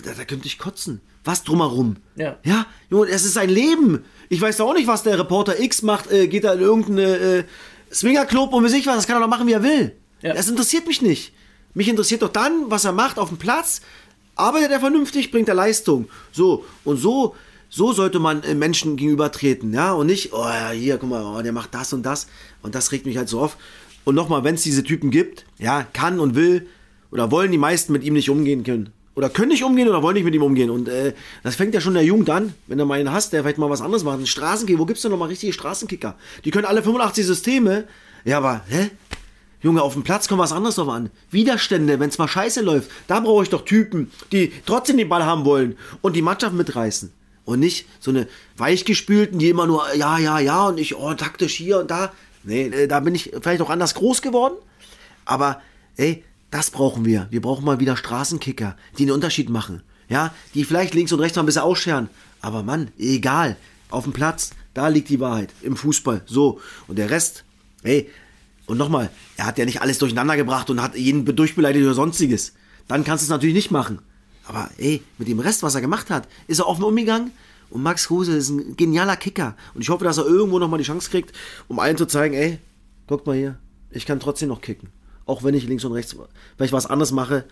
da, da könnte ich kotzen. Was drumherum? Ja. Ja, Junge, es ist sein Leben. Ich weiß auch nicht, was der Reporter X macht, äh, geht da in irgendeine äh, Swingerclub und weiß ich was, das kann er doch machen, wie er will. Ja. Das interessiert mich nicht. Mich interessiert doch dann, was er macht auf dem Platz. Arbeitet er vernünftig, bringt er Leistung. So, und so, so sollte man äh, Menschen gegenübertreten, ja, und nicht, oh ja, hier, guck mal, oh, der macht das und das. Und das regt mich halt so auf. Und nochmal, wenn es diese Typen gibt, ja, kann und will oder wollen die meisten mit ihm nicht umgehen können. Oder können nicht umgehen oder wollen nicht mit ihm umgehen. Und äh, das fängt ja schon der Jugend an, wenn du mal einen hast, der vielleicht mal was anderes macht. Straßenkicker, wo gibt's denn noch mal richtige Straßenkicker? Die können alle 85 Systeme. Ja, aber, hä? Junge, auf dem Platz kommt was anderes drauf an. Widerstände, wenn es mal scheiße läuft. Da brauche ich doch Typen, die trotzdem den Ball haben wollen und die Mannschaft mitreißen. Und nicht so eine Weichgespülten, die immer nur, ja, ja, ja, und ich, oh, taktisch hier und da. Nee, äh, da bin ich vielleicht auch anders groß geworden. Aber, ey, das brauchen wir. Wir brauchen mal wieder Straßenkicker, die einen Unterschied machen. Ja, die vielleicht links und rechts mal ein bisschen ausscheren. Aber Mann, egal. Auf dem Platz, da liegt die Wahrheit. Im Fußball. So. Und der Rest, ey, und nochmal, er hat ja nicht alles durcheinander gebracht und hat jeden durchbeleidigt oder sonstiges. Dann kannst du es natürlich nicht machen. Aber ey, mit dem Rest, was er gemacht hat, ist er offen umgegangen. Und Max Kruse ist ein genialer Kicker. Und ich hoffe, dass er irgendwo nochmal die Chance kriegt, um allen zu zeigen, ey, guck mal hier, ich kann trotzdem noch kicken. Auch wenn ich links und rechts vielleicht was anderes mache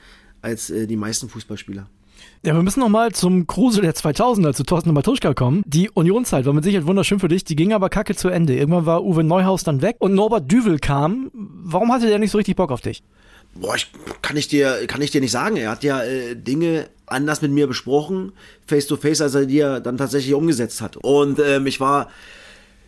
als äh, die meisten Fußballspieler. Ja, wir müssen nochmal zum Kruse der 2000er, zu Thorsten Matuschka kommen. Die Unionszeit war mit Sicherheit wunderschön für dich, die ging aber kacke zu Ende. Irgendwann war Uwe Neuhaus dann weg und Norbert Düvel kam. Warum hatte der nicht so richtig Bock auf dich? Boah, ich, kann, ich dir, kann ich dir nicht sagen. Er hat ja äh, Dinge anders mit mir besprochen, face to face, als er die ja dann tatsächlich umgesetzt hat. Und ähm, ich war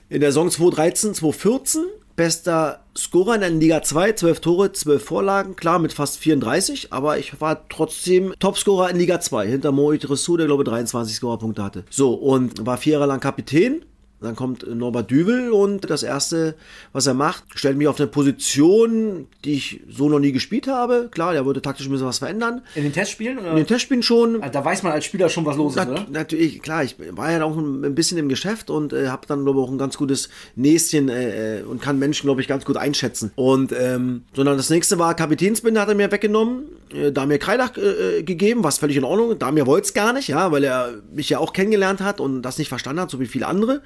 in der Saison 2013, 2014 bester Scorer in der Liga 2, 12 Tore, 12 Vorlagen, klar mit fast 34, aber ich war trotzdem Topscorer in Liga 2, hinter Moit Ressou, der glaube 23 Scorerpunkte hatte. So, und war vier Jahre lang Kapitän. Dann kommt Norbert Düvel und das erste, was er macht, stellt mich auf eine Position, die ich so noch nie gespielt habe. Klar, der wollte taktisch ein bisschen was verändern. In den Testspielen? Oder? In den Testspielen schon. da weiß man als Spieler schon, was los Nat natürlich, klar, ich war ja auch ein, ein bisschen im Geschäft und äh, habe dann, glaube ich, auch ein ganz gutes Näschen äh, äh, und kann Menschen, glaube ich, ganz gut einschätzen. Und, ähm, sondern das nächste war Kapitänsbinde hat er mir weggenommen, äh, da mir Kreidach äh, äh, gegeben, was völlig in Ordnung. Da mir wollte es gar nicht, ja, weil er mich ja auch kennengelernt hat und das nicht verstanden hat, so wie viele andere.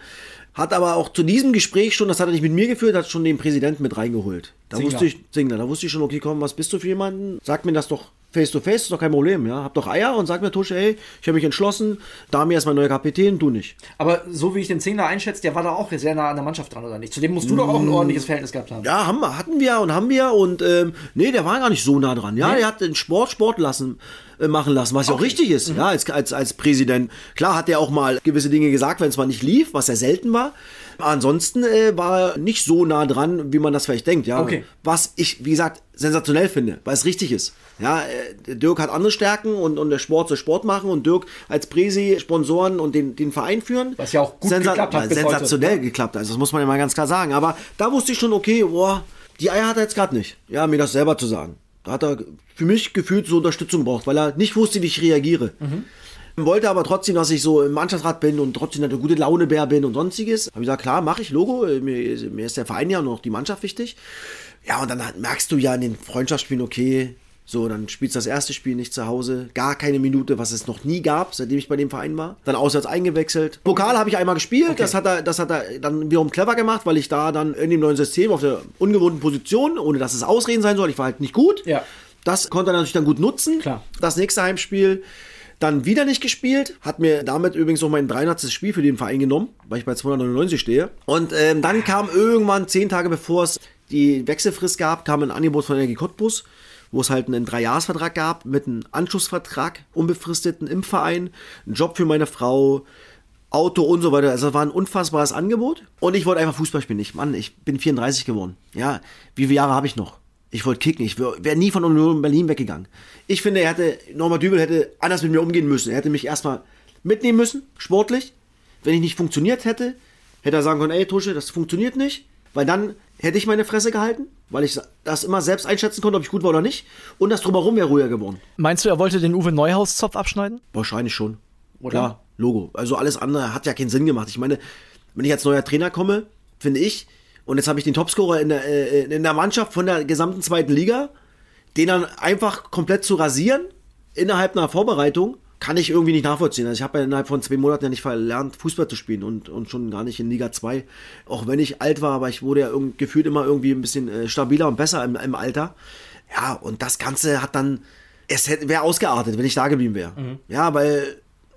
Hat aber auch zu diesem Gespräch schon, das hat er nicht mit mir geführt, hat schon den Präsidenten mit reingeholt. Da Singler. wusste ich, Singler, da wusste ich schon, okay, komm, was bist du für jemanden? Sag mir das doch face to face, ist doch kein Problem, ja. Hab doch Eier und sag mir, Tusche, ey, ich habe mich entschlossen, Damir ist mein neuer Kapitän, du nicht. Aber so wie ich den Zehner einschätze, der war da auch sehr nah an der Mannschaft dran, oder nicht? Zu dem musst du doch auch ein ordentliches Verhältnis gehabt haben. Ja, haben wir, hatten wir und haben wir und ähm, nee, der war gar nicht so nah dran. Ja, Nee? der hat den Sport Sport lassen machen lassen, was ja auch richtig ist, ja, als, als, als Präsident. Klar hat er auch mal gewisse Dinge gesagt, wenn es mal nicht lief, was ja selten war. Ansonsten äh, war er nicht so nah dran, wie man das vielleicht denkt, ja. Okay. Was ich, wie gesagt, sensationell finde, weil es richtig ist. Ja, äh, Dirk hat andere Stärken und, und der Sport soll Sport machen und Dirk als Präsi Sponsoren und den, den Verein führen. Was ja auch gut geklappt hat Sensationell heute. geklappt, also das muss man ja mal ganz klar sagen. Aber da wusste ich schon, okay, boah, Die Eier hat er jetzt gerade nicht. Ja, mir das selber zu sagen. Da hat er für mich gefühlt so Unterstützung braucht, weil er nicht wusste, wie ich reagiere. Wollte aber trotzdem, dass ich so im Mannschaftsrat bin und trotzdem eine gute Launebär bin und sonstiges. Habe ich gesagt, klar, mache ich, Logo. Mir, mir ist der Verein ja und auch die Mannschaft wichtig. Ja, und dann merkst du ja in den Freundschaftsspielen, okay, so, dann spielst du das erste Spiel nicht zu Hause. Gar keine Minute, was es noch nie gab, seitdem ich bei dem Verein war. Dann auswärts eingewechselt. Pokal habe ich einmal gespielt. Das, hat er, das hat er dann wiederum clever gemacht, weil ich da dann in dem neuen System auf der ungewohnten Position, ohne dass es Ausreden sein soll, ich war halt nicht gut. Ja. Das konnte er natürlich dann gut nutzen. Klar. Das nächste Heimspiel dann wieder nicht gespielt, hat mir damit übrigens auch mein 300. Spiel für den Verein genommen, weil ich bei 299 stehe. Und ähm, dann kam irgendwann, zehn Tage bevor es die Wechselfrist gab, kam ein Angebot von Energie Cottbus, wo es halt einen Dreijahresvertrag gab mit einem Anschlussvertrag, unbefristeten im Verein, einen Job für meine Frau, Auto und so weiter. Also war ein unfassbares Angebot. Und ich wollte einfach Fußball spielen. Ich, Mann, ich bin 34 geworden. Ja, wie viele Jahre habe ich noch? Ich wollte kicken. Ich wäre nie von Union Berlin weggegangen. Ich finde, er hätte, Norma Dübel hätte anders mit mir umgehen müssen. Er hätte mich erstmal mitnehmen müssen, sportlich. Wenn ich nicht funktioniert hätte, hätte er sagen können, ey Tusche, das funktioniert nicht. Weil dann hätte ich meine Fresse gehalten, weil ich das immer selbst einschätzen konnte, ob ich gut war oder nicht. Und das drumherum wäre ruhiger geworden. Meinst du, er wollte den Uwe Neuhaus-Zopf abschneiden? Wahrscheinlich schon. Klar, Logo. Also alles andere hat ja keinen Sinn gemacht. Ich meine, wenn ich als neuer Trainer komme, finde ich, und jetzt habe ich den Topscorer in der, äh, in der Mannschaft von der gesamten zweiten Liga, den dann einfach komplett zu rasieren innerhalb einer Vorbereitung, kann ich irgendwie nicht nachvollziehen. Also ich habe ja innerhalb von zwei Monaten ja nicht verlernt, Fußball zu spielen und, und schon gar nicht in Liga 2. Auch wenn ich alt war, aber ich wurde ja gefühlt immer irgendwie ein bisschen äh, stabiler und besser im, im Alter. Ja, und das Ganze hat dann, es wäre ausgeartet, wenn ich da geblieben wäre. Ja, weil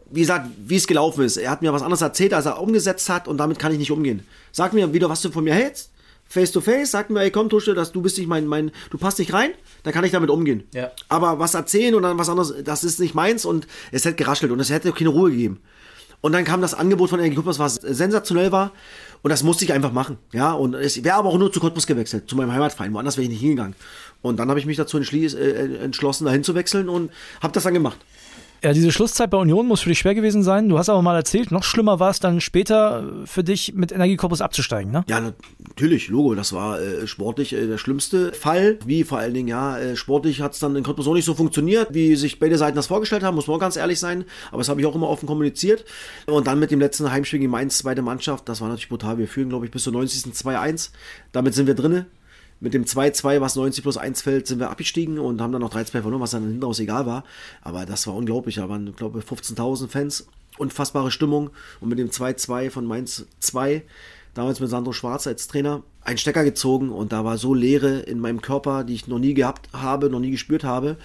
wie gesagt, wie es gelaufen ist. Er hat mir was anderes erzählt, als er umgesetzt hat und damit kann ich nicht umgehen. Sag mir wieder, was du von mir hältst. Face to face, sag mir, ey komm, Tusche, dass du bist nicht mein, mein, du passt nicht rein, dann kann ich damit umgehen. Ja. Aber was erzählen und dann was anderes, das ist nicht meins und es hätte geraschelt und es hätte keine Ruhe gegeben. Und dann kam das Angebot von Energie Cottbus, was sensationell war. Und das musste ich einfach machen. Ja, und es wäre aber auch nur zu Cottbus gewechselt, zu meinem Heimatverein. Woanders wäre ich nicht hingegangen. Und dann habe ich mich dazu äh, entschlossen, dahin zu wechseln und habe das dann gemacht. Ja, diese Schlusszeit bei Union muss für dich schwer gewesen sein. Du hast aber mal erzählt, noch schlimmer war es dann später für dich mit Energiekorpus abzusteigen, ne? Ja, natürlich, Logo. Das war äh, sportlich äh, der schlimmste Fall. Wie vor allen Dingen, ja, äh, sportlich hat es dann in Cottbus auch nicht so funktioniert, wie sich beide Seiten das vorgestellt haben, muss man auch ganz ehrlich sein. Aber das habe ich auch immer offen kommuniziert. Und dann mit dem letzten Heimspiel gegen Mainz, zweite Mannschaft, das war natürlich brutal. Wir führen, glaube ich, bis zur 90. 2-1. Damit sind wir drinne. Mit dem 2-2, was 90 plus 1 fällt, sind wir abgestiegen und haben dann noch 3-2 verloren, was dann hinten raus egal war. Aber das war unglaublich. Da waren, glaube ich, 15.000 Fans. Unfassbare Stimmung. Und mit dem 2-2 von Mainz 2, damals mit Sandro Schwarz als Trainer, einen Stecker gezogen und da war so Leere in meinem Körper, die ich noch nie gehabt habe, noch nie gespürt habe.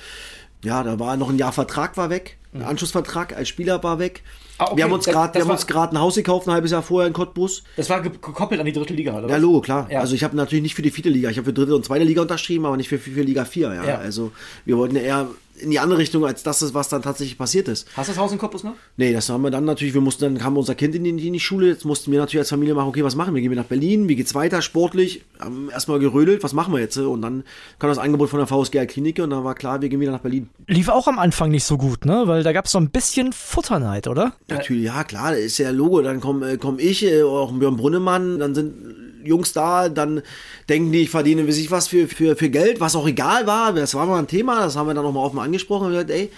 Ja, da war noch ein Jahr Vertrag war weg, ein Anschlussvertrag als Spieler war weg. Ah, okay. Wir haben uns gerade, ein Haus gekauft, ein halbes Jahr vorher in Cottbus. Das war ge- gekoppelt an die dritte Liga, oder? Ja, Logo, klar. Ja. Also ich habe natürlich nicht für die vierte Liga, ich habe für dritte und zweite Liga unterschrieben, aber nicht für, für, für Liga 4. Ja. Ja. Also wir wollten ja eher in die andere Richtung, als das ist, was dann tatsächlich passiert ist. Hast du das Haus in Cottbus noch? Nee, das haben wir dann natürlich, wir mussten, dann kam unser Kind in die, in die Schule, jetzt mussten wir natürlich als Familie machen, okay, was machen wir? Gehen wir nach Berlin, wie geht's weiter, sportlich? Haben erstmal gerödelt, was machen wir jetzt? Und dann kam das Angebot von der VSG Klinik und dann war klar, wir gehen wieder nach Berlin. Lief auch am Anfang nicht so gut, ne? Weil da gab es so ein bisschen Futterneid, oder? Natürlich, ja klar, ist ja Logo. Dann komme äh, komm ich, äh, auch ein Björn Brunnemann, dann sind Jungs da, dann denken die, ich verdiene weiß ich was für, für, für Geld, was auch egal war. Das war mal ein Thema, das haben wir dann nochmal offen angesprochen und gesagt, ey,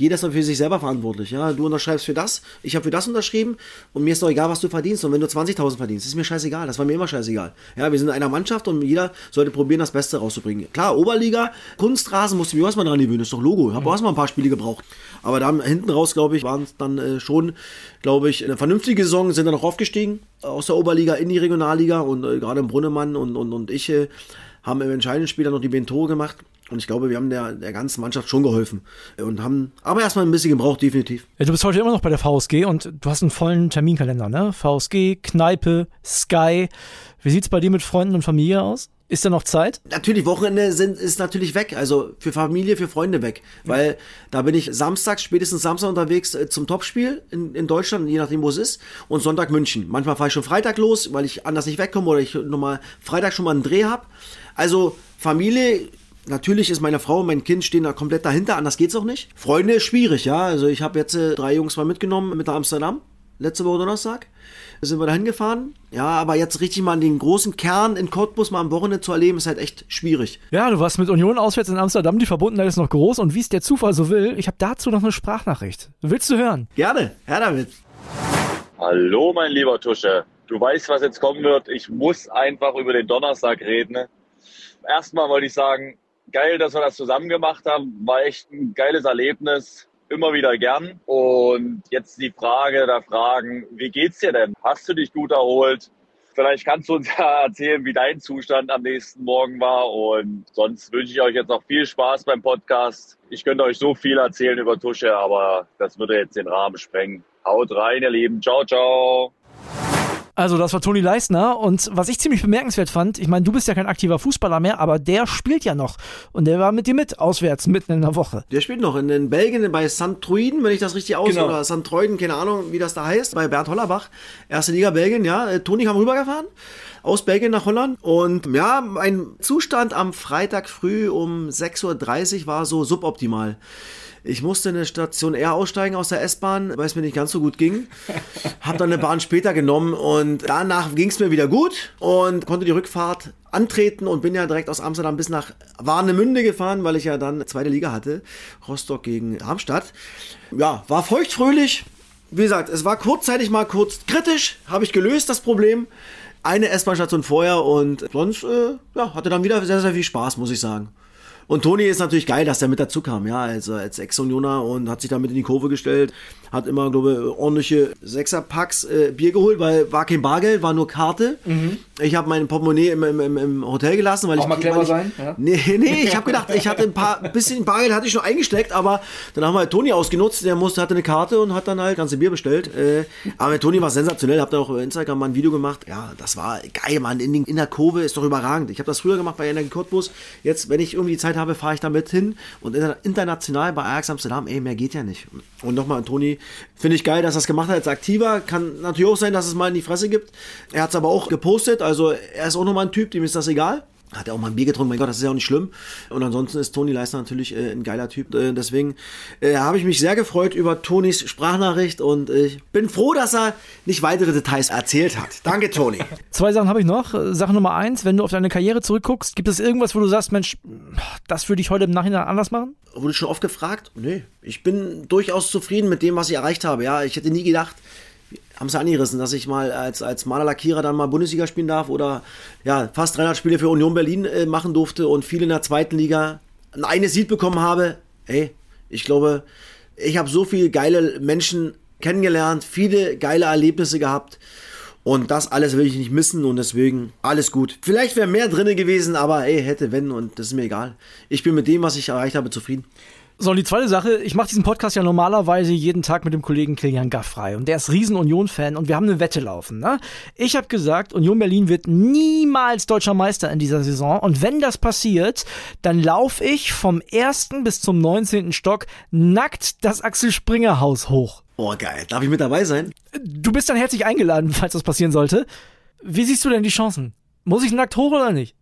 jeder ist dann für sich selber verantwortlich. Ja? Du unterschreibst für das, ich habe für das unterschrieben und mir ist doch egal, was du verdienst. Und wenn du 20.000 verdienst, ist mir scheißegal. Das war mir immer scheißegal. Ja, wir sind in einer Mannschaft und jeder sollte probieren, das Beste rauszubringen. Klar, Oberliga, Kunstrasen musste ich mir erstmal dran gewöhnen, ist doch Logo. Ich habe auch erstmal ein paar Spiele gebraucht. Aber dann hinten raus, glaube ich, waren es dann äh, schon, glaube ich, eine vernünftige Saison, sind dann noch aufgestiegen aus der Oberliga in die Regionalliga und äh, gerade Brunnemann und, und, und ich äh, haben im entscheidenden Spiel dann noch die beiden Tore gemacht. Und ich glaube, wir haben der, der ganzen Mannschaft schon geholfen. Und haben aber erstmal ein bisschen gebraucht, definitiv. Ja, du bist heute immer noch bei der VSG und du hast einen vollen Terminkalender, ne? VSG, Kneipe, Sky. Wie sieht's bei dir mit Freunden und Familie aus? Ist da noch Zeit? Natürlich, Wochenende sind, ist natürlich weg. Also für Familie, für Freunde weg. Weil da bin ich samstags, spätestens Samstag unterwegs äh, zum Topspiel in, in Deutschland, je nachdem, wo es ist. Und Sonntag München. Manchmal fahre ich schon Freitag los, weil ich anders nicht wegkomme oder ich nochmal Freitag schon mal einen Dreh habe. Also Familie, natürlich ist meine Frau und mein Kind stehen da komplett dahinter, anders geht's auch nicht. Freunde, schwierig, ja. Also ich habe jetzt äh, drei Jungs mal mitgenommen mit nach Amsterdam, letzte Woche Donnerstag. sind wir dahin gefahren. Ja, aber jetzt richtig mal den großen Kern in Cottbus mal am Wochenende zu erleben, ist halt echt schwierig. Ja, du warst mit Union auswärts in Amsterdam, die Verbundenheit ist noch groß und wie es der Zufall so will, ich habe dazu noch eine Sprachnachricht. Willst du hören? Gerne, her damit. Hallo, mein lieber Tusche. Du weißt, was jetzt kommen wird. Ich muss einfach über den Donnerstag reden. Erstmal wollte ich sagen, geil, dass wir das zusammen gemacht haben. War echt ein geiles Erlebnis. Immer wieder gern. Und jetzt die Frage der Fragen. Wie geht's dir denn? Hast du dich gut erholt? Vielleicht kannst du uns ja erzählen, wie dein Zustand am nächsten Morgen war. Und sonst wünsche ich euch jetzt noch viel Spaß beim Podcast. Ich könnte euch so viel erzählen über Tusche, aber das würde jetzt den Rahmen sprengen. Haut rein, ihr Lieben. Ciao, ciao. Also das war Toni Leisner und was ich ziemlich bemerkenswert fand, ich meine, du bist ja kein aktiver Fußballer mehr, aber der spielt ja noch und der war mit dir mit auswärts mitten in der Woche. Der spielt noch in, in Belgien bei St. Truiden, wenn ich das richtig aus Genau. oder St. Truiden, keine Ahnung, wie das da heißt, bei Bernd Hollerbach, erste Liga Belgien, ja. Äh, Toni kam rübergefahren aus Belgien nach Holland und ja, mein Zustand am Freitag früh um 6.30 Uhr war so suboptimal. Ich musste in der Station R aussteigen aus der S-Bahn, weil es mir nicht ganz so gut ging. Hab dann eine Bahn später genommen und danach ging es mir wieder gut und konnte die Rückfahrt antreten und bin ja direkt aus Amsterdam bis nach Warnemünde gefahren, weil ich ja dann zweite Liga hatte. Rostock gegen Darmstadt. Ja, war feuchtfröhlich. Wie gesagt, es war kurzzeitig mal kurz kritisch, habe ich gelöst, das Problem. Eine S-Bahn-Station vorher und sonst äh, ja, hatte dann wieder sehr, sehr viel Spaß, muss ich sagen. Und Toni ist natürlich geil, dass der mit dazu kam, ja, also als Ex-Unioner und hat sich damit in die Kurve gestellt, hat immer, glaube ich, ordentliche Sechserpacks äh, Bier geholt, weil war kein Bargeld, war nur Karte. Ich habe mein Portemonnaie im, im, im, Hotel gelassen, weil Auch ich mal clever ich, sein, ja? Nee, nee, ich habe gedacht, ich hatte ein paar ein bisschen Bargeld hatte ich schon eingesteckt, aber dann haben wir halt Toni ausgenutzt, der musste hatte eine Karte und hat dann halt ganze Bier bestellt. Äh, aber mit Toni war sensationell, hab da auch über Instagram mal ein Video gemacht. Ja, das war geil, Mann, in, in der Kurve ist doch überragend. Ich habe das früher gemacht bei Energie Cottbus. Jetzt, wenn ich irgendwie die Zeit habe, fahre ich damit hin und inter- international bei Ajax Amsterdam, ey, mehr geht ja nicht. Und nochmal Toni, finde ich geil, dass er das gemacht hat als Aktiver. Kann natürlich auch sein, dass es mal in die Fresse gibt. Er hat es aber auch gepostet, also er ist auch nochmal ein Typ, dem ist das egal. Hat er auch mal ein Bier getrunken, mein Gott, das ist ja auch nicht schlimm. Und ansonsten ist Toni Leisner natürlich äh, ein geiler Typ. Äh, deswegen äh, habe ich mich sehr gefreut über Tonis Sprachnachricht und äh, ich bin froh, dass er nicht weitere Details erzählt hat. Danke, Toni. Zwei Sachen habe ich noch. Sache Nummer eins, wenn du auf deine Karriere zurückguckst, gibt es irgendwas, wo du sagst, Mensch, das würde ich heute im Nachhinein anders machen? Wurde schon oft gefragt? Nee, ich bin durchaus zufrieden mit dem, was ich erreicht habe. Ja, ich hätte nie gedacht, haben sie angerissen, dass ich mal als, als Malerlackierer dann mal Bundesliga spielen darf oder ja, fast 300 Spiele für Union Berlin äh, machen durfte und viel in der zweiten Liga ein eigenes Lied bekommen habe. Ey, ich glaube, ich habe so viele geile Menschen kennengelernt, viele geile Erlebnisse gehabt. Und das alles will ich nicht missen und deswegen alles gut. Vielleicht wäre mehr drinne gewesen, aber ey, hätte, wenn und das ist mir egal. Ich bin mit dem, was ich erreicht habe, zufrieden. So, und die zweite Sache, ich mache diesen Podcast ja normalerweise jeden Tag mit dem Kollegen Kilian Gaffrey und der ist riesen Union-Fan und wir haben eine Wette laufen. Ne? Ich habe gesagt, Union Berlin wird niemals deutscher Meister in dieser Saison und wenn das passiert, dann laufe ich vom ersten bis zum 19. Stock nackt das Axel Springer Haus hoch. Oh, geil. Darf ich mit dabei sein? Du bist dann herzlich eingeladen, falls das passieren sollte. Wie siehst du denn die Chancen? Muss ich nackt hoch oder nicht?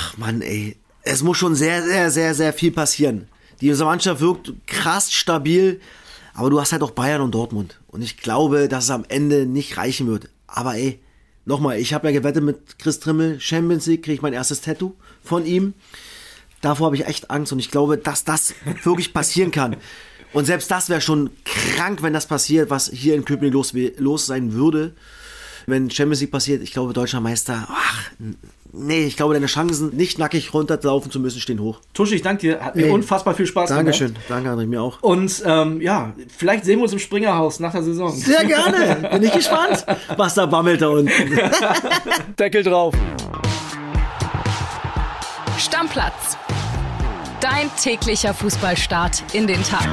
Ach Mann, ey. Es muss schon sehr, sehr, sehr, sehr viel passieren. Diese Mannschaft wirkt krass stabil, aber du hast halt auch Bayern und Dortmund. Und ich glaube, dass es am Ende nicht reichen wird. Aber ey, nochmal, ich habe ja gewettet mit Chris Trimmel, Champions League, kriege ich mein erstes Tattoo von ihm. Davor habe ich echt Angst und ich glaube, dass das wirklich passieren kann. Und selbst das wäre schon krank, wenn das passiert, was hier in Köpenick los, los sein würde. Wenn Champions League passiert, ich glaube, deutscher Meister, ach, nee, ich glaube, deine Chancen, nicht nackig runterlaufen zu müssen, stehen hoch. Tusche, ich danke dir. Hat mir unfassbar viel Spaß Dankeschön, danke André, mir auch. Und ähm, ja, vielleicht sehen wir uns im Springerhaus nach der Saison. Sehr gerne, bin ich gespannt, was da bammelt da unten. Deckel drauf. Stammplatz. Dein täglicher Fußballstart in den Tag.